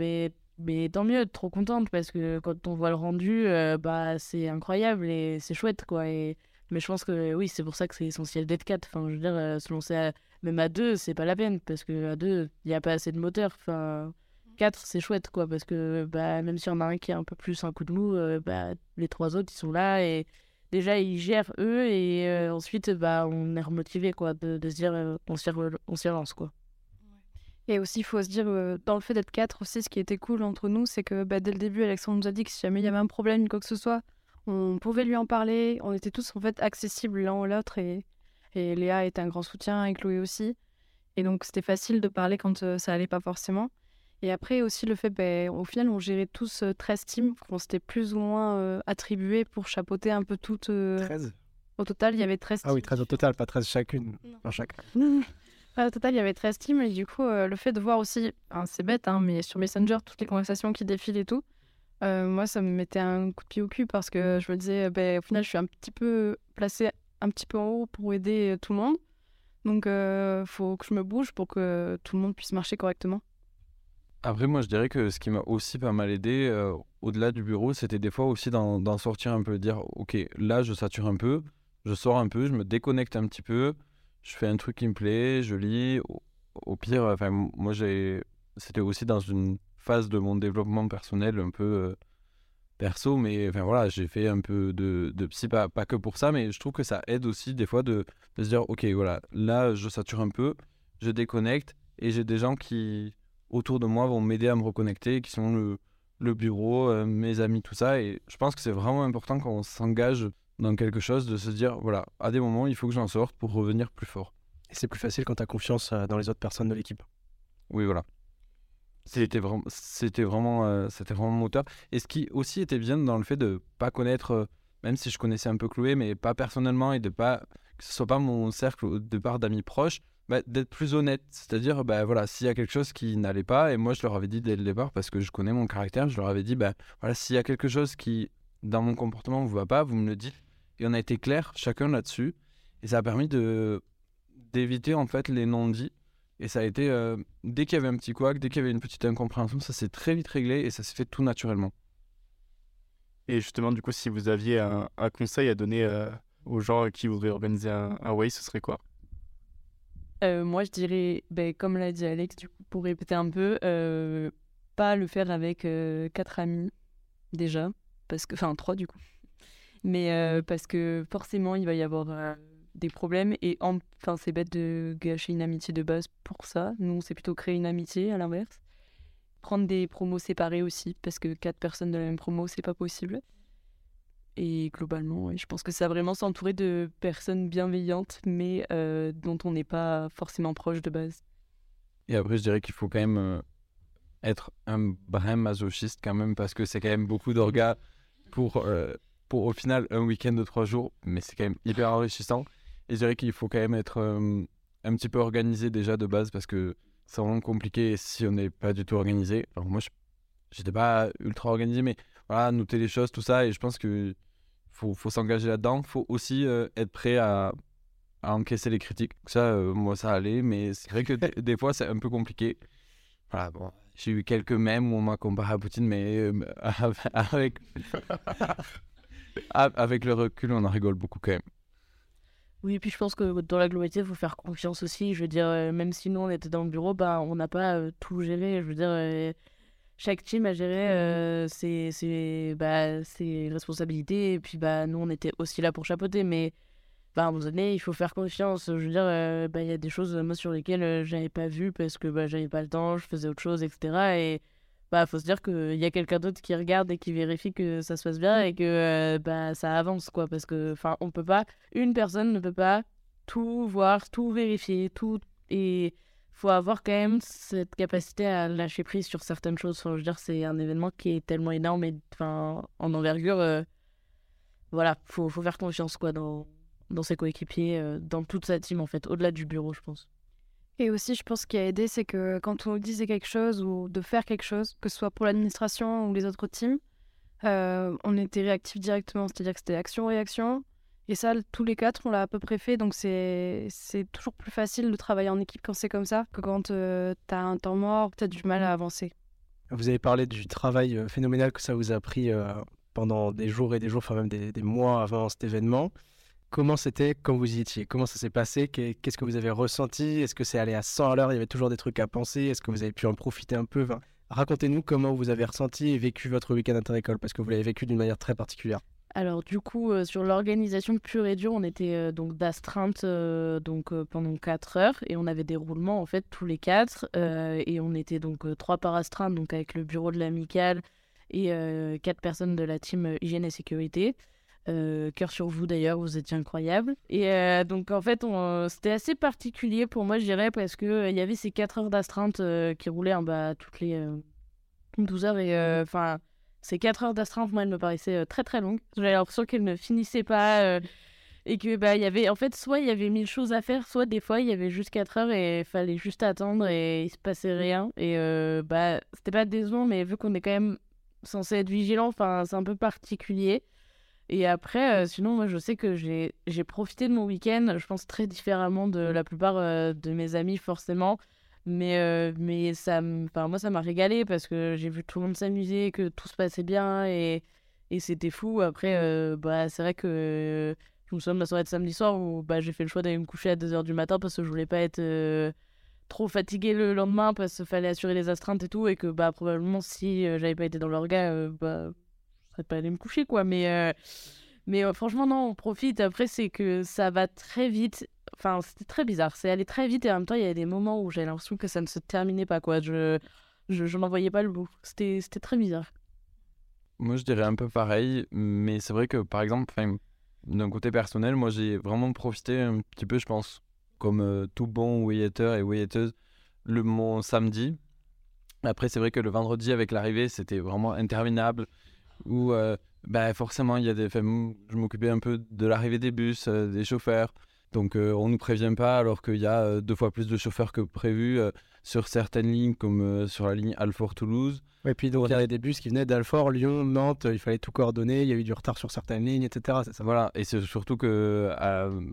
ben, tant mieux, trop contente parce que quand on voit le rendu, bah c'est incroyable et c'est chouette quoi. Et, mais je pense que oui, c'est pour ça que c'est essentiel d'être quatre. Enfin, je veux dire, se lancer même à deux, c'est pas la peine parce que à deux, il n'y a pas assez de moteur. Enfin, quatre, c'est chouette quoi parce que bah, même si on a un qui a un peu plus un coup de mou, bah, les trois autres ils sont là et déjà ils gèrent eux et euh, ensuite bah on est remotivé quoi de, se dire euh, on s'y lance quoi. Et aussi, il faut se dire, euh, dans le fait d'être quatre aussi, ce qui était cool entre nous, c'est que bah, dès le début, Alexandre nous a dit que si jamais il y avait un problème, quoi que ce soit, on pouvait lui en parler. On était tous en fait accessibles l'un ou l'autre et, et Léa était un grand soutien et Chloé aussi. Et donc, c'était facile de parler quand ça allait pas forcément. Et après aussi le fait, ben, au final, on gérait tous 13 teams qu'on s'était plus ou moins attribués pour chapeauter un peu toutes. 13 Au total, il y avait 13 teams. Ah oui, 13 au total, pas 13 chacune. Non. chaque. au total, il y avait 13 teams. Et du coup, le fait de voir aussi, c'est bête, hein, mais sur Messenger, toutes les conversations qui défilent et tout, moi, ça me mettait un coup de pied au cul parce que je me disais, ben, au final, je suis un petit peu placée un petit peu en haut pour aider tout le monde. Donc, il faut que je me bouge pour que tout le monde puisse marcher correctement. Après, moi, je dirais que ce qui m'a aussi pas mal aidé, au-delà du bureau, c'était des fois aussi d'en sortir un peu, dire, OK, là, je sature un peu, je sors un peu, je me déconnecte un petit peu, je fais un truc qui me plaît, je lis. Au, pire, enfin, moi, c'était aussi dans une phase de mon développement personnel un peu euh, perso, mais enfin voilà, j'ai fait un peu de, de psy, pas, pas, que pour ça, mais je trouve que ça aide aussi des fois de, de se dire, ok, voilà, là, je sature un peu, je déconnecte, et j'ai des gens qui, autour de moi, vont m'aider à me reconnecter, qui sont le, le bureau, euh, mes amis, tout ça, et je pense que c'est vraiment important quand on s'engage dans quelque chose, de se dire, voilà, à des moments, il faut que j'en sorte pour revenir plus fort. Et c'est plus facile quand tu as confiance euh, dans les autres personnes de l'équipe. Oui, voilà. C'était vraiment, c'était vraiment, euh, c'était vraiment moteur. Et ce qui aussi était bien dans le fait de pas connaître, euh, même si je connaissais un peu Chloé, mais pas personnellement et de pas que ce soit pas mon cercle au départ d'amis proches, bah, d'être plus honnête. C'est-à-dire, bah, voilà, s'il y a quelque chose qui n'allait pas, et moi je leur avais dit dès le départ parce que je connais mon caractère, je leur avais dit, bah, voilà, s'il y a quelque chose qui dans mon comportement vous va pas, vous me le dites. Et on a été clair chacun là-dessus. Et ça a permis de d'éviter en fait les non-dits. Et ça a été, euh, dès qu'il y avait un petit couac, dès qu'il y avait une petite incompréhension, ça s'est très vite réglé et ça s'est fait tout naturellement. Et justement, du coup, si vous aviez un, conseil à donner euh, aux gens qui voudraient organiser un, un Way, ce serait quoi? Euh, Moi, je dirais, ben, comme l'a dit Alex, du coup, pour répéter un peu, pas le faire avec quatre amis déjà, parce que, enfin trois du coup mais euh, parce que forcément, il va y avoir euh, des problèmes. Et enfin, c'est bête de gâcher une amitié de base pour ça. Nous, c'est plutôt créer une amitié à l'inverse. Prendre des promos séparés aussi, parce que quatre personnes de la même promo, c'est pas possible. Et globalement, je pense que ça vraiment s'entourer de personnes bienveillantes, mais euh, dont on n'est pas forcément proche de base. Et après, je dirais qu'il faut quand même être un brin masochiste quand même, parce que c'est quand même beaucoup d'orgas pour pour au final un week-end de trois jours, mais c'est quand même hyper enrichissant. Et je dirais qu'il faut quand même être euh, un petit peu organisé déjà de base parce que c'est vraiment compliqué si on n'est pas du tout organisé. Alors moi, je j'étais pas ultra organisé, mais voilà, noter les choses, tout ça, et je pense que faut, faut s'engager là-dedans. faut aussi euh, être prêt à, à, encaisser les critiques. Ça, euh, moi, ça allait, mais c'est vrai que des fois, c'est un peu compliqué. Voilà, bon, j'ai eu quelques mèmes où on m'a comparé à Poutine, mais avec avec le recul, on en rigole beaucoup quand même. Oui, puis je pense que dans la globalité, il faut faire confiance aussi. Je veux dire, euh, même si nous, on était dans le bureau, bah, on n'a pas euh, tout géré. Je veux dire, euh, chaque team a géré ses, ses, bah, ses, responsabilités. Et puis, bah, nous, on était aussi là pour chapeauter. Mais bah, à un moment donné, il faut faire confiance. Je veux dire, bah, il y a des choses, moi, sur lesquelles je n'avais pas vu parce que bah, j'avais pas le temps, je faisais autre chose, etc. Et bah faut se dire qu'il y a quelqu'un d'autre qui regarde et qui vérifie que ça se passe bien et que euh, bah ça avance quoi parce que enfin on peut pas une personne ne peut pas tout voir tout vérifier tout et faut avoir quand même cette capacité à lâcher prise sur certaines choses enfin, je veux dire c'est un événement qui est tellement énorme et en envergure euh, voilà faut faire confiance quoi dans ses coéquipiers euh, dans toute sa team en fait au-delà du bureau je pense et aussi, je pense ce qui a aidé, c'est que quand on disait quelque chose ou de faire quelque chose, que ce soit pour l'administration ou les autres teams, euh, on était réactif directement. C'est-à-dire que c'était action-réaction. Et ça, tous les quatre, on l'a à peu près fait. Donc, c'est toujours plus facile de travailler en équipe quand c'est comme ça que quand euh, tu as un temps mort, tu as du mal à avancer. Vous avez parlé du travail euh, phénoménal que ça vous a pris pendant des jours et des jours, enfin même des, des mois avant cet événement. Comment c'était quand vous y étiez? Comment ça s'est passé? Qu'est-ce que vous avez ressenti? Est-ce que c'est allé à 100 à l'heure? Il y avait toujours des trucs à penser? Est-ce que vous avez pu en profiter un peu? Racontez-nous comment vous avez ressenti et vécu votre week-end interécole parce que vous l'avez vécu d'une manière très particulière. Alors du coup, euh, sur l'organisation pure et dure, on était euh, donc d'astreinte euh, donc pendant 4 heures et on avait des roulements en fait tous les quatre et on était donc trois par astreinte donc avec le bureau de l'amicale et quatre personnes de la team hygiène et sécurité. Cœur sur vous d'ailleurs, vous étiez incroyable. Et donc en fait, c'était assez particulier pour moi, je dirais, parce qu'il euh, il y avait ces 4 heures d'astreinte qui roulaient en bas toutes les 12 heures. Et enfin, ces 4 heures d'astreinte, moi, elles me paraissaient très très longues. J'avais l'impression qu'elles ne finissaient pas. et que bah il y avait en fait soit il y avait mille choses à faire soit des fois il y avait juste 4 heures et il fallait juste attendre et il se passait rien et bah c'était pas décevant mais vu qu'on est quand même censé être vigilant enfin c'est un peu particulier Et après, euh, sinon, moi, je sais que j'ai j'ai profité de mon week-end, je pense très différemment de la plupart euh, de mes amis, forcément. Mais, euh, mais ça, enfin, moi, ça m'a régalé parce que j'ai vu tout le monde s'amuser, que tout se passait bien et, et c'était fou. Après, euh, bah, c'est vrai que je me souviens de la soirée de samedi soir où bah, j'ai fait le choix d'aller me coucher à 2h du matin parce que je voulais pas être euh, trop fatiguée le lendemain parce qu'il fallait assurer les astreintes et tout. Et que bah, probablement, si j'avais pas été dans l'orga, bah, je serais pas allée me coucher, quoi. Mais, mais euh, franchement, non, on profite. Après, c'est que ça va très vite. Enfin, c'était très bizarre. C'est allé très vite et en même temps, il y a des moments où j'ai l'impression que ça ne se terminait pas, quoi. Je, je, je n'en voyais pas le bout. C'était, c'était très bizarre. Moi, je dirais un peu pareil, mais c'est vrai que, par exemple, d'un côté personnel, moi, j'ai vraiment profité un petit peu, je pense, comme euh, tout bon waiter et waiteuse, le mon samedi. Après, c'est vrai que le vendredi, avec l'arrivée, c'était vraiment interminable, où euh, bah, forcément, il y a des, je m'occupais un peu de l'arrivée des bus, euh, des chauffeurs. Donc, euh, on ne nous prévient pas, alors qu'il y a euh, deux fois plus de chauffeurs que prévu euh, sur certaines lignes, comme sur la ligne Alfort-Toulouse. Et puis donc il y avait des bus qui venaient d'Alfort, Lyon, Nantes, il fallait tout coordonner, il y a eu du retard sur certaines lignes, etc. Ça. Voilà, et c'est surtout que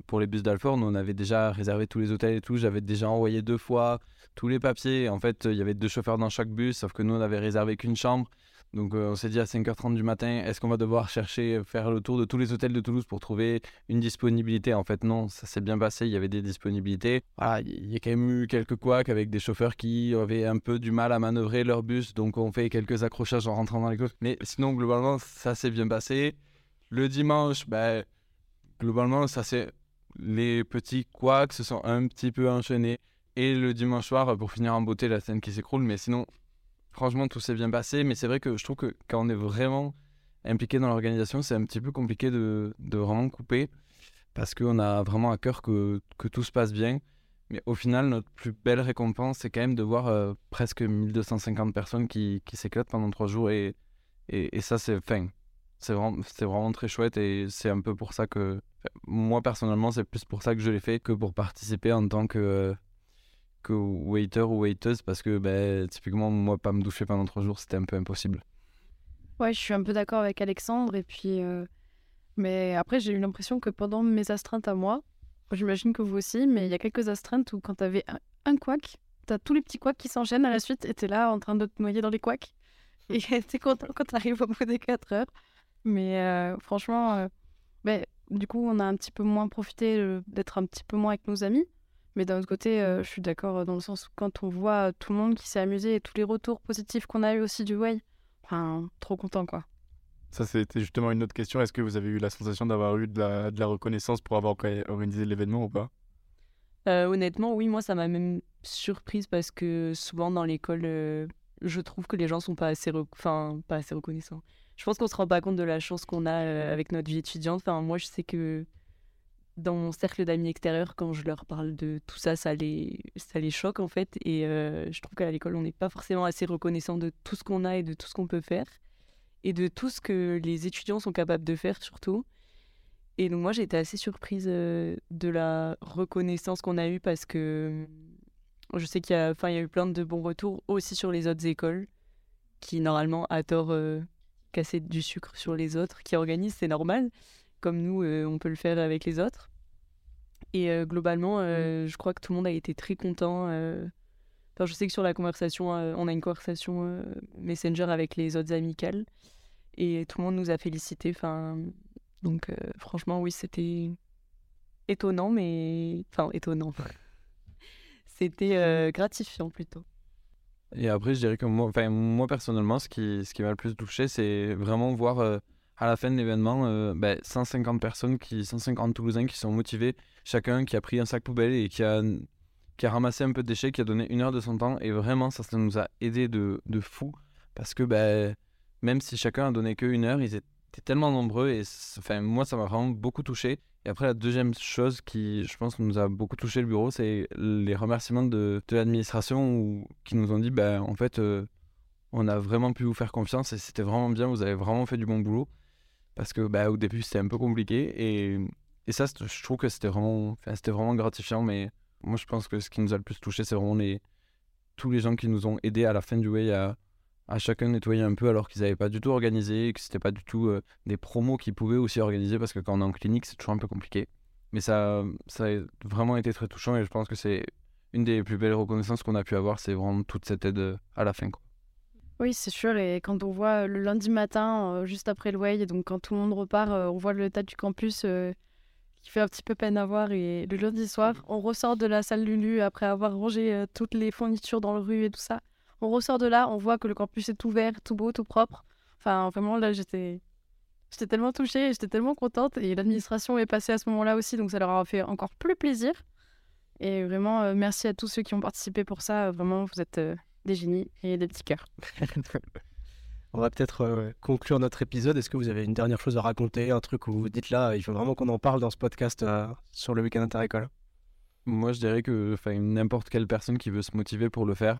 pour les bus d'Alfort, nous on avait déjà réservé tous les hôtels et tout. J'avais déjà envoyé deux fois tous les papiers. En fait, il y avait deux chauffeurs dans chaque bus, sauf que nous on avait réservé qu'une chambre. Donc euh, on s'est dit à 5h30 du matin, est-ce qu'on va devoir chercher, faire le tour de tous les hôtels de Toulouse pour trouver une disponibilité? En fait, non, ça s'est bien passé, il y avait des disponibilités. Il y a quand même eu quelques couacs avec des chauffeurs qui avaient un peu du mal à manœuvrer leur bus, donc on fait quelques accrochages en rentrant dans les courses. Mais sinon, globalement, ça s'est bien passé. Le dimanche, ben, globalement, ça c'est les petits couacs se sont un petit peu enchaînés. Et le dimanche soir, pour finir en beauté, la scène qui s'écroule. Mais sinon, franchement, tout s'est bien passé. Mais c'est vrai que je trouve que quand on est vraiment impliqué dans l'organisation, c'est un petit peu compliqué de, de vraiment couper. Parce qu'on a vraiment à cœur que, que tout se passe bien. Mais au final, notre plus belle récompense, c'est quand même de voir euh, presque 1250 personnes qui, qui s'éclatent pendant trois jours. Et, et, et ça, c'est fin. C'est vraiment, vraiment très chouette et c'est un peu pour ça que. enfin, Moi, personnellement, c'est plus pour ça que je l'ai fait que pour participer en tant que, euh, que waiter ou waiteuse parce que, ben, typiquement, moi, pas me doucher pendant trois jours, c'était un peu impossible. Ouais, je suis un peu d'accord avec Alexandre. Et puis, euh, mais après, j'ai eu l'impression que pendant mes astreintes à moi, j'imagine que vous aussi, mais il y a quelques astreintes où quand t'avais un, un couac, t'as tous les petits couacs qui s'enchaînent à la suite et t'es là en train de te noyer dans les couacs. Et t'es content quand t'arrives au bout des 4 heures. Mais euh, franchement, euh, ben, du coup, on a un petit peu moins profité euh, d'être un petit peu moins avec nos amis. Mais d'un autre côté, euh, je suis d'accord euh, dans le sens où quand on voit euh, tout le monde qui s'est amusé et tous les retours positifs qu'on a eu aussi du Way, enfin, trop content quoi. Ça, c'était justement une autre question. Est-ce que vous avez eu la sensation d'avoir eu de la, de la reconnaissance pour avoir orga- organisé l'événement ou pas? Euh, honnêtement, oui, moi, ça m'a même surprise parce que souvent dans l'école, euh, je trouve que les gens sont pas assez, enfin, pas assez reconnaissants. Je pense qu'on se rend pas compte de la chance qu'on a euh, avec notre vie étudiante. Enfin, moi, je sais que dans mon cercle d'amis extérieurs, quand je leur parle de tout ça, ça les, ça les choque en fait. Et euh, je trouve qu'à l'école, on n'est pas forcément assez reconnaissant de tout ce qu'on a et de tout ce qu'on peut faire. Et de tout ce que les étudiants sont capables de faire surtout. Et donc moi, j'ai été assez surprise euh, de la reconnaissance qu'on a eue parce que euh, je sais qu'il y a, y a eu plein de bons retours aussi sur les autres écoles qui, normalement, à tort, euh, du sucre sur les autres, qui organisent, c'est normal. Comme nous, euh, on peut le faire avec les autres. Et euh, globalement, euh, je crois que tout le monde a été très content. Enfin, je sais que sur la conversation, on a une conversation Messenger avec les autres amicales. Et tout le monde nous a félicités. Enfin, donc, euh, franchement, oui, c'était étonnant, mais. Enfin, étonnant. C'était euh, gratifiant plutôt. Et après, je dirais que moi, enfin, moi personnellement, ce qui, ce qui m'a le plus touché, c'est vraiment voir euh, à la fin de l'événement euh, ben, 150 personnes, qui, 150 Toulousains qui sont motivés, chacun qui a pris un sac poubelle et qui a, qui a ramassé un peu de déchets, qui a donné une heure de son temps. Et vraiment, ça, nous a aidé de, de fou. Parce que ben, même si chacun a donné qu'une heure, ils étaient tellement nombreux. Et enfin, moi, ça m'a vraiment beaucoup touché. Et après, la deuxième chose qui, je pense, nous a beaucoup touché le bureau, c'est les remerciements de, de l'administration qui nous ont dit, ben, en fait, euh, on a vraiment pu vous faire confiance et c'était vraiment bien, vous avez vraiment fait du bon boulot. Parce que ben, au début, c'était un peu compliqué. Et, ça, je trouve que c'était vraiment, gratifiant. Mais moi, je pense que ce qui nous a le plus touché, c'est vraiment les, tous les gens qui nous ont aidés à la fin du way à, à chacun nettoyer un peu alors qu'ils n'avaient pas du tout organisé, que c'était pas du tout euh, des promos qu'ils pouvaient aussi organiser parce que quand on est en clinique, c'est toujours un peu compliqué. Mais ça, ça a vraiment été très touchant et je pense que c'est une des plus belles reconnaissances qu'on a pu avoir, c'est vraiment toute cette aide euh, à la fin. Quoi. Oui, c'est sûr. Et quand on voit le lundi matin, euh, juste après le Way, donc quand tout le monde repart, on voit le tas du campus qui fait un petit peu peine à voir. Et le lundi soir, on ressort de la salle Lulu après avoir rangé toutes les fournitures dans le rue et tout ça. On ressort de là, on voit que le campus est tout vert, tout beau, tout propre. Enfin, vraiment, là, j'étais. J'étais tellement touchée, j'étais tellement contente. Et l'administration est passée à ce moment-là aussi, donc ça leur a fait encore plus plaisir. Et vraiment, euh, merci à tous ceux qui ont participé pour ça. Vraiment, vous êtes euh, des génies et des petits cœurs. On va peut-être euh, conclure notre épisode. Est-ce que vous avez une dernière chose à raconter, un truc où vous dites là, il faut vraiment qu'on en parle dans ce podcast sur le week-end interécole Moi, je dirais que n'importe quelle personne qui veut se motiver pour le faire,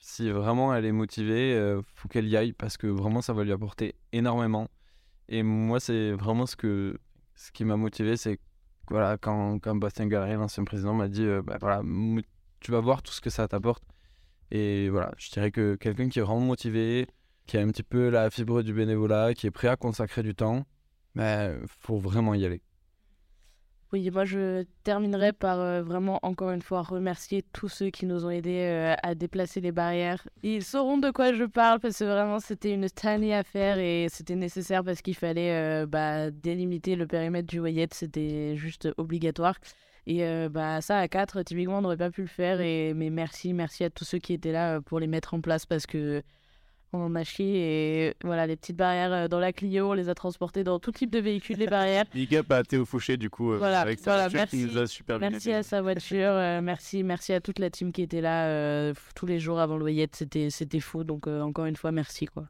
si vraiment elle est motivée, euh, faut qu'elle y aille parce que vraiment ça va lui apporter énormément. Et moi, c'est vraiment ce, que, ce qui m'a motivé, c'est voilà, quand, quand Bastien Garrier, l'ancien président, m'a dit euh, bah, voilà, tu vas voir tout ce que ça t'apporte. Et voilà, je dirais que quelqu'un qui est vraiment motivé, qui a un petit peu la fibre du bénévolat, qui est prêt à consacrer du temps, il bah, faut vraiment y aller. Oui, moi je terminerai par euh, vraiment encore une fois remercier tous ceux qui nous ont aidés euh, à déplacer les barrières. Ils sauront de quoi je parle parce que vraiment c'était une tannée à faire et c'était nécessaire parce qu'il fallait euh, bah, délimiter le périmètre du Wayette, c'était juste obligatoire. Et bah, ça à 4, typiquement on n'aurait pas pu le faire. Et, mais merci, merci à tous ceux qui étaient là pour les mettre en place parce que on en a chié et voilà, les petites barrières euh, dans la Clio, on les a transportées dans tout type de véhicules, les barrières. Big up à Théo Fouché, du coup, euh, voilà, avec sa merci, qui nous a super Merci à sa voiture, euh, merci, merci à toute la team qui était là tous les jours avant le Wayette, c'était, c'était fou, donc encore une fois, merci quoi.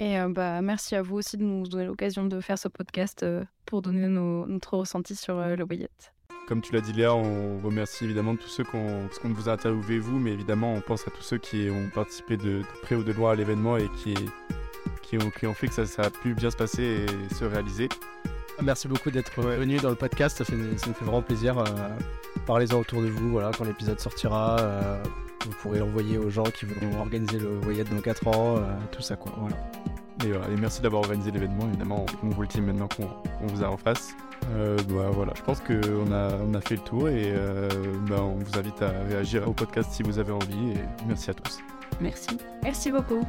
Et bah, merci à vous aussi de nous donner l'occasion de faire ce podcast pour donner nos, notre ressenti sur le Wayette. Comme tu l'as dit Léa, on remercie évidemment tous ceux qu'on, parce qu'on vous a interviewé vous, mais évidemment on pense à tous ceux qui ont participé de, près ou de loin à l'événement et qui, qui, ont, qui ont fait que ça, ça, a pu bien se passer et se réaliser. Merci beaucoup d'être venu dans le podcast, ça, ça nous fait vraiment plaisir. Euh, parlez-en autour de vous, voilà, quand l'épisode sortira. Euh, vous pourrez l'envoyer aux gens qui voudront organiser le voyage dans 4 ans, euh, tout ça quoi. Voilà. Et, merci d'avoir organisé l'événement, évidemment, on vous le dit maintenant qu'on vous a en face. Euh, bah, voilà, je pense qu'on a, on a fait le tour et euh, bah, on vous invite à réagir au podcast si vous avez envie et merci à tous. Merci. Merci beaucoup.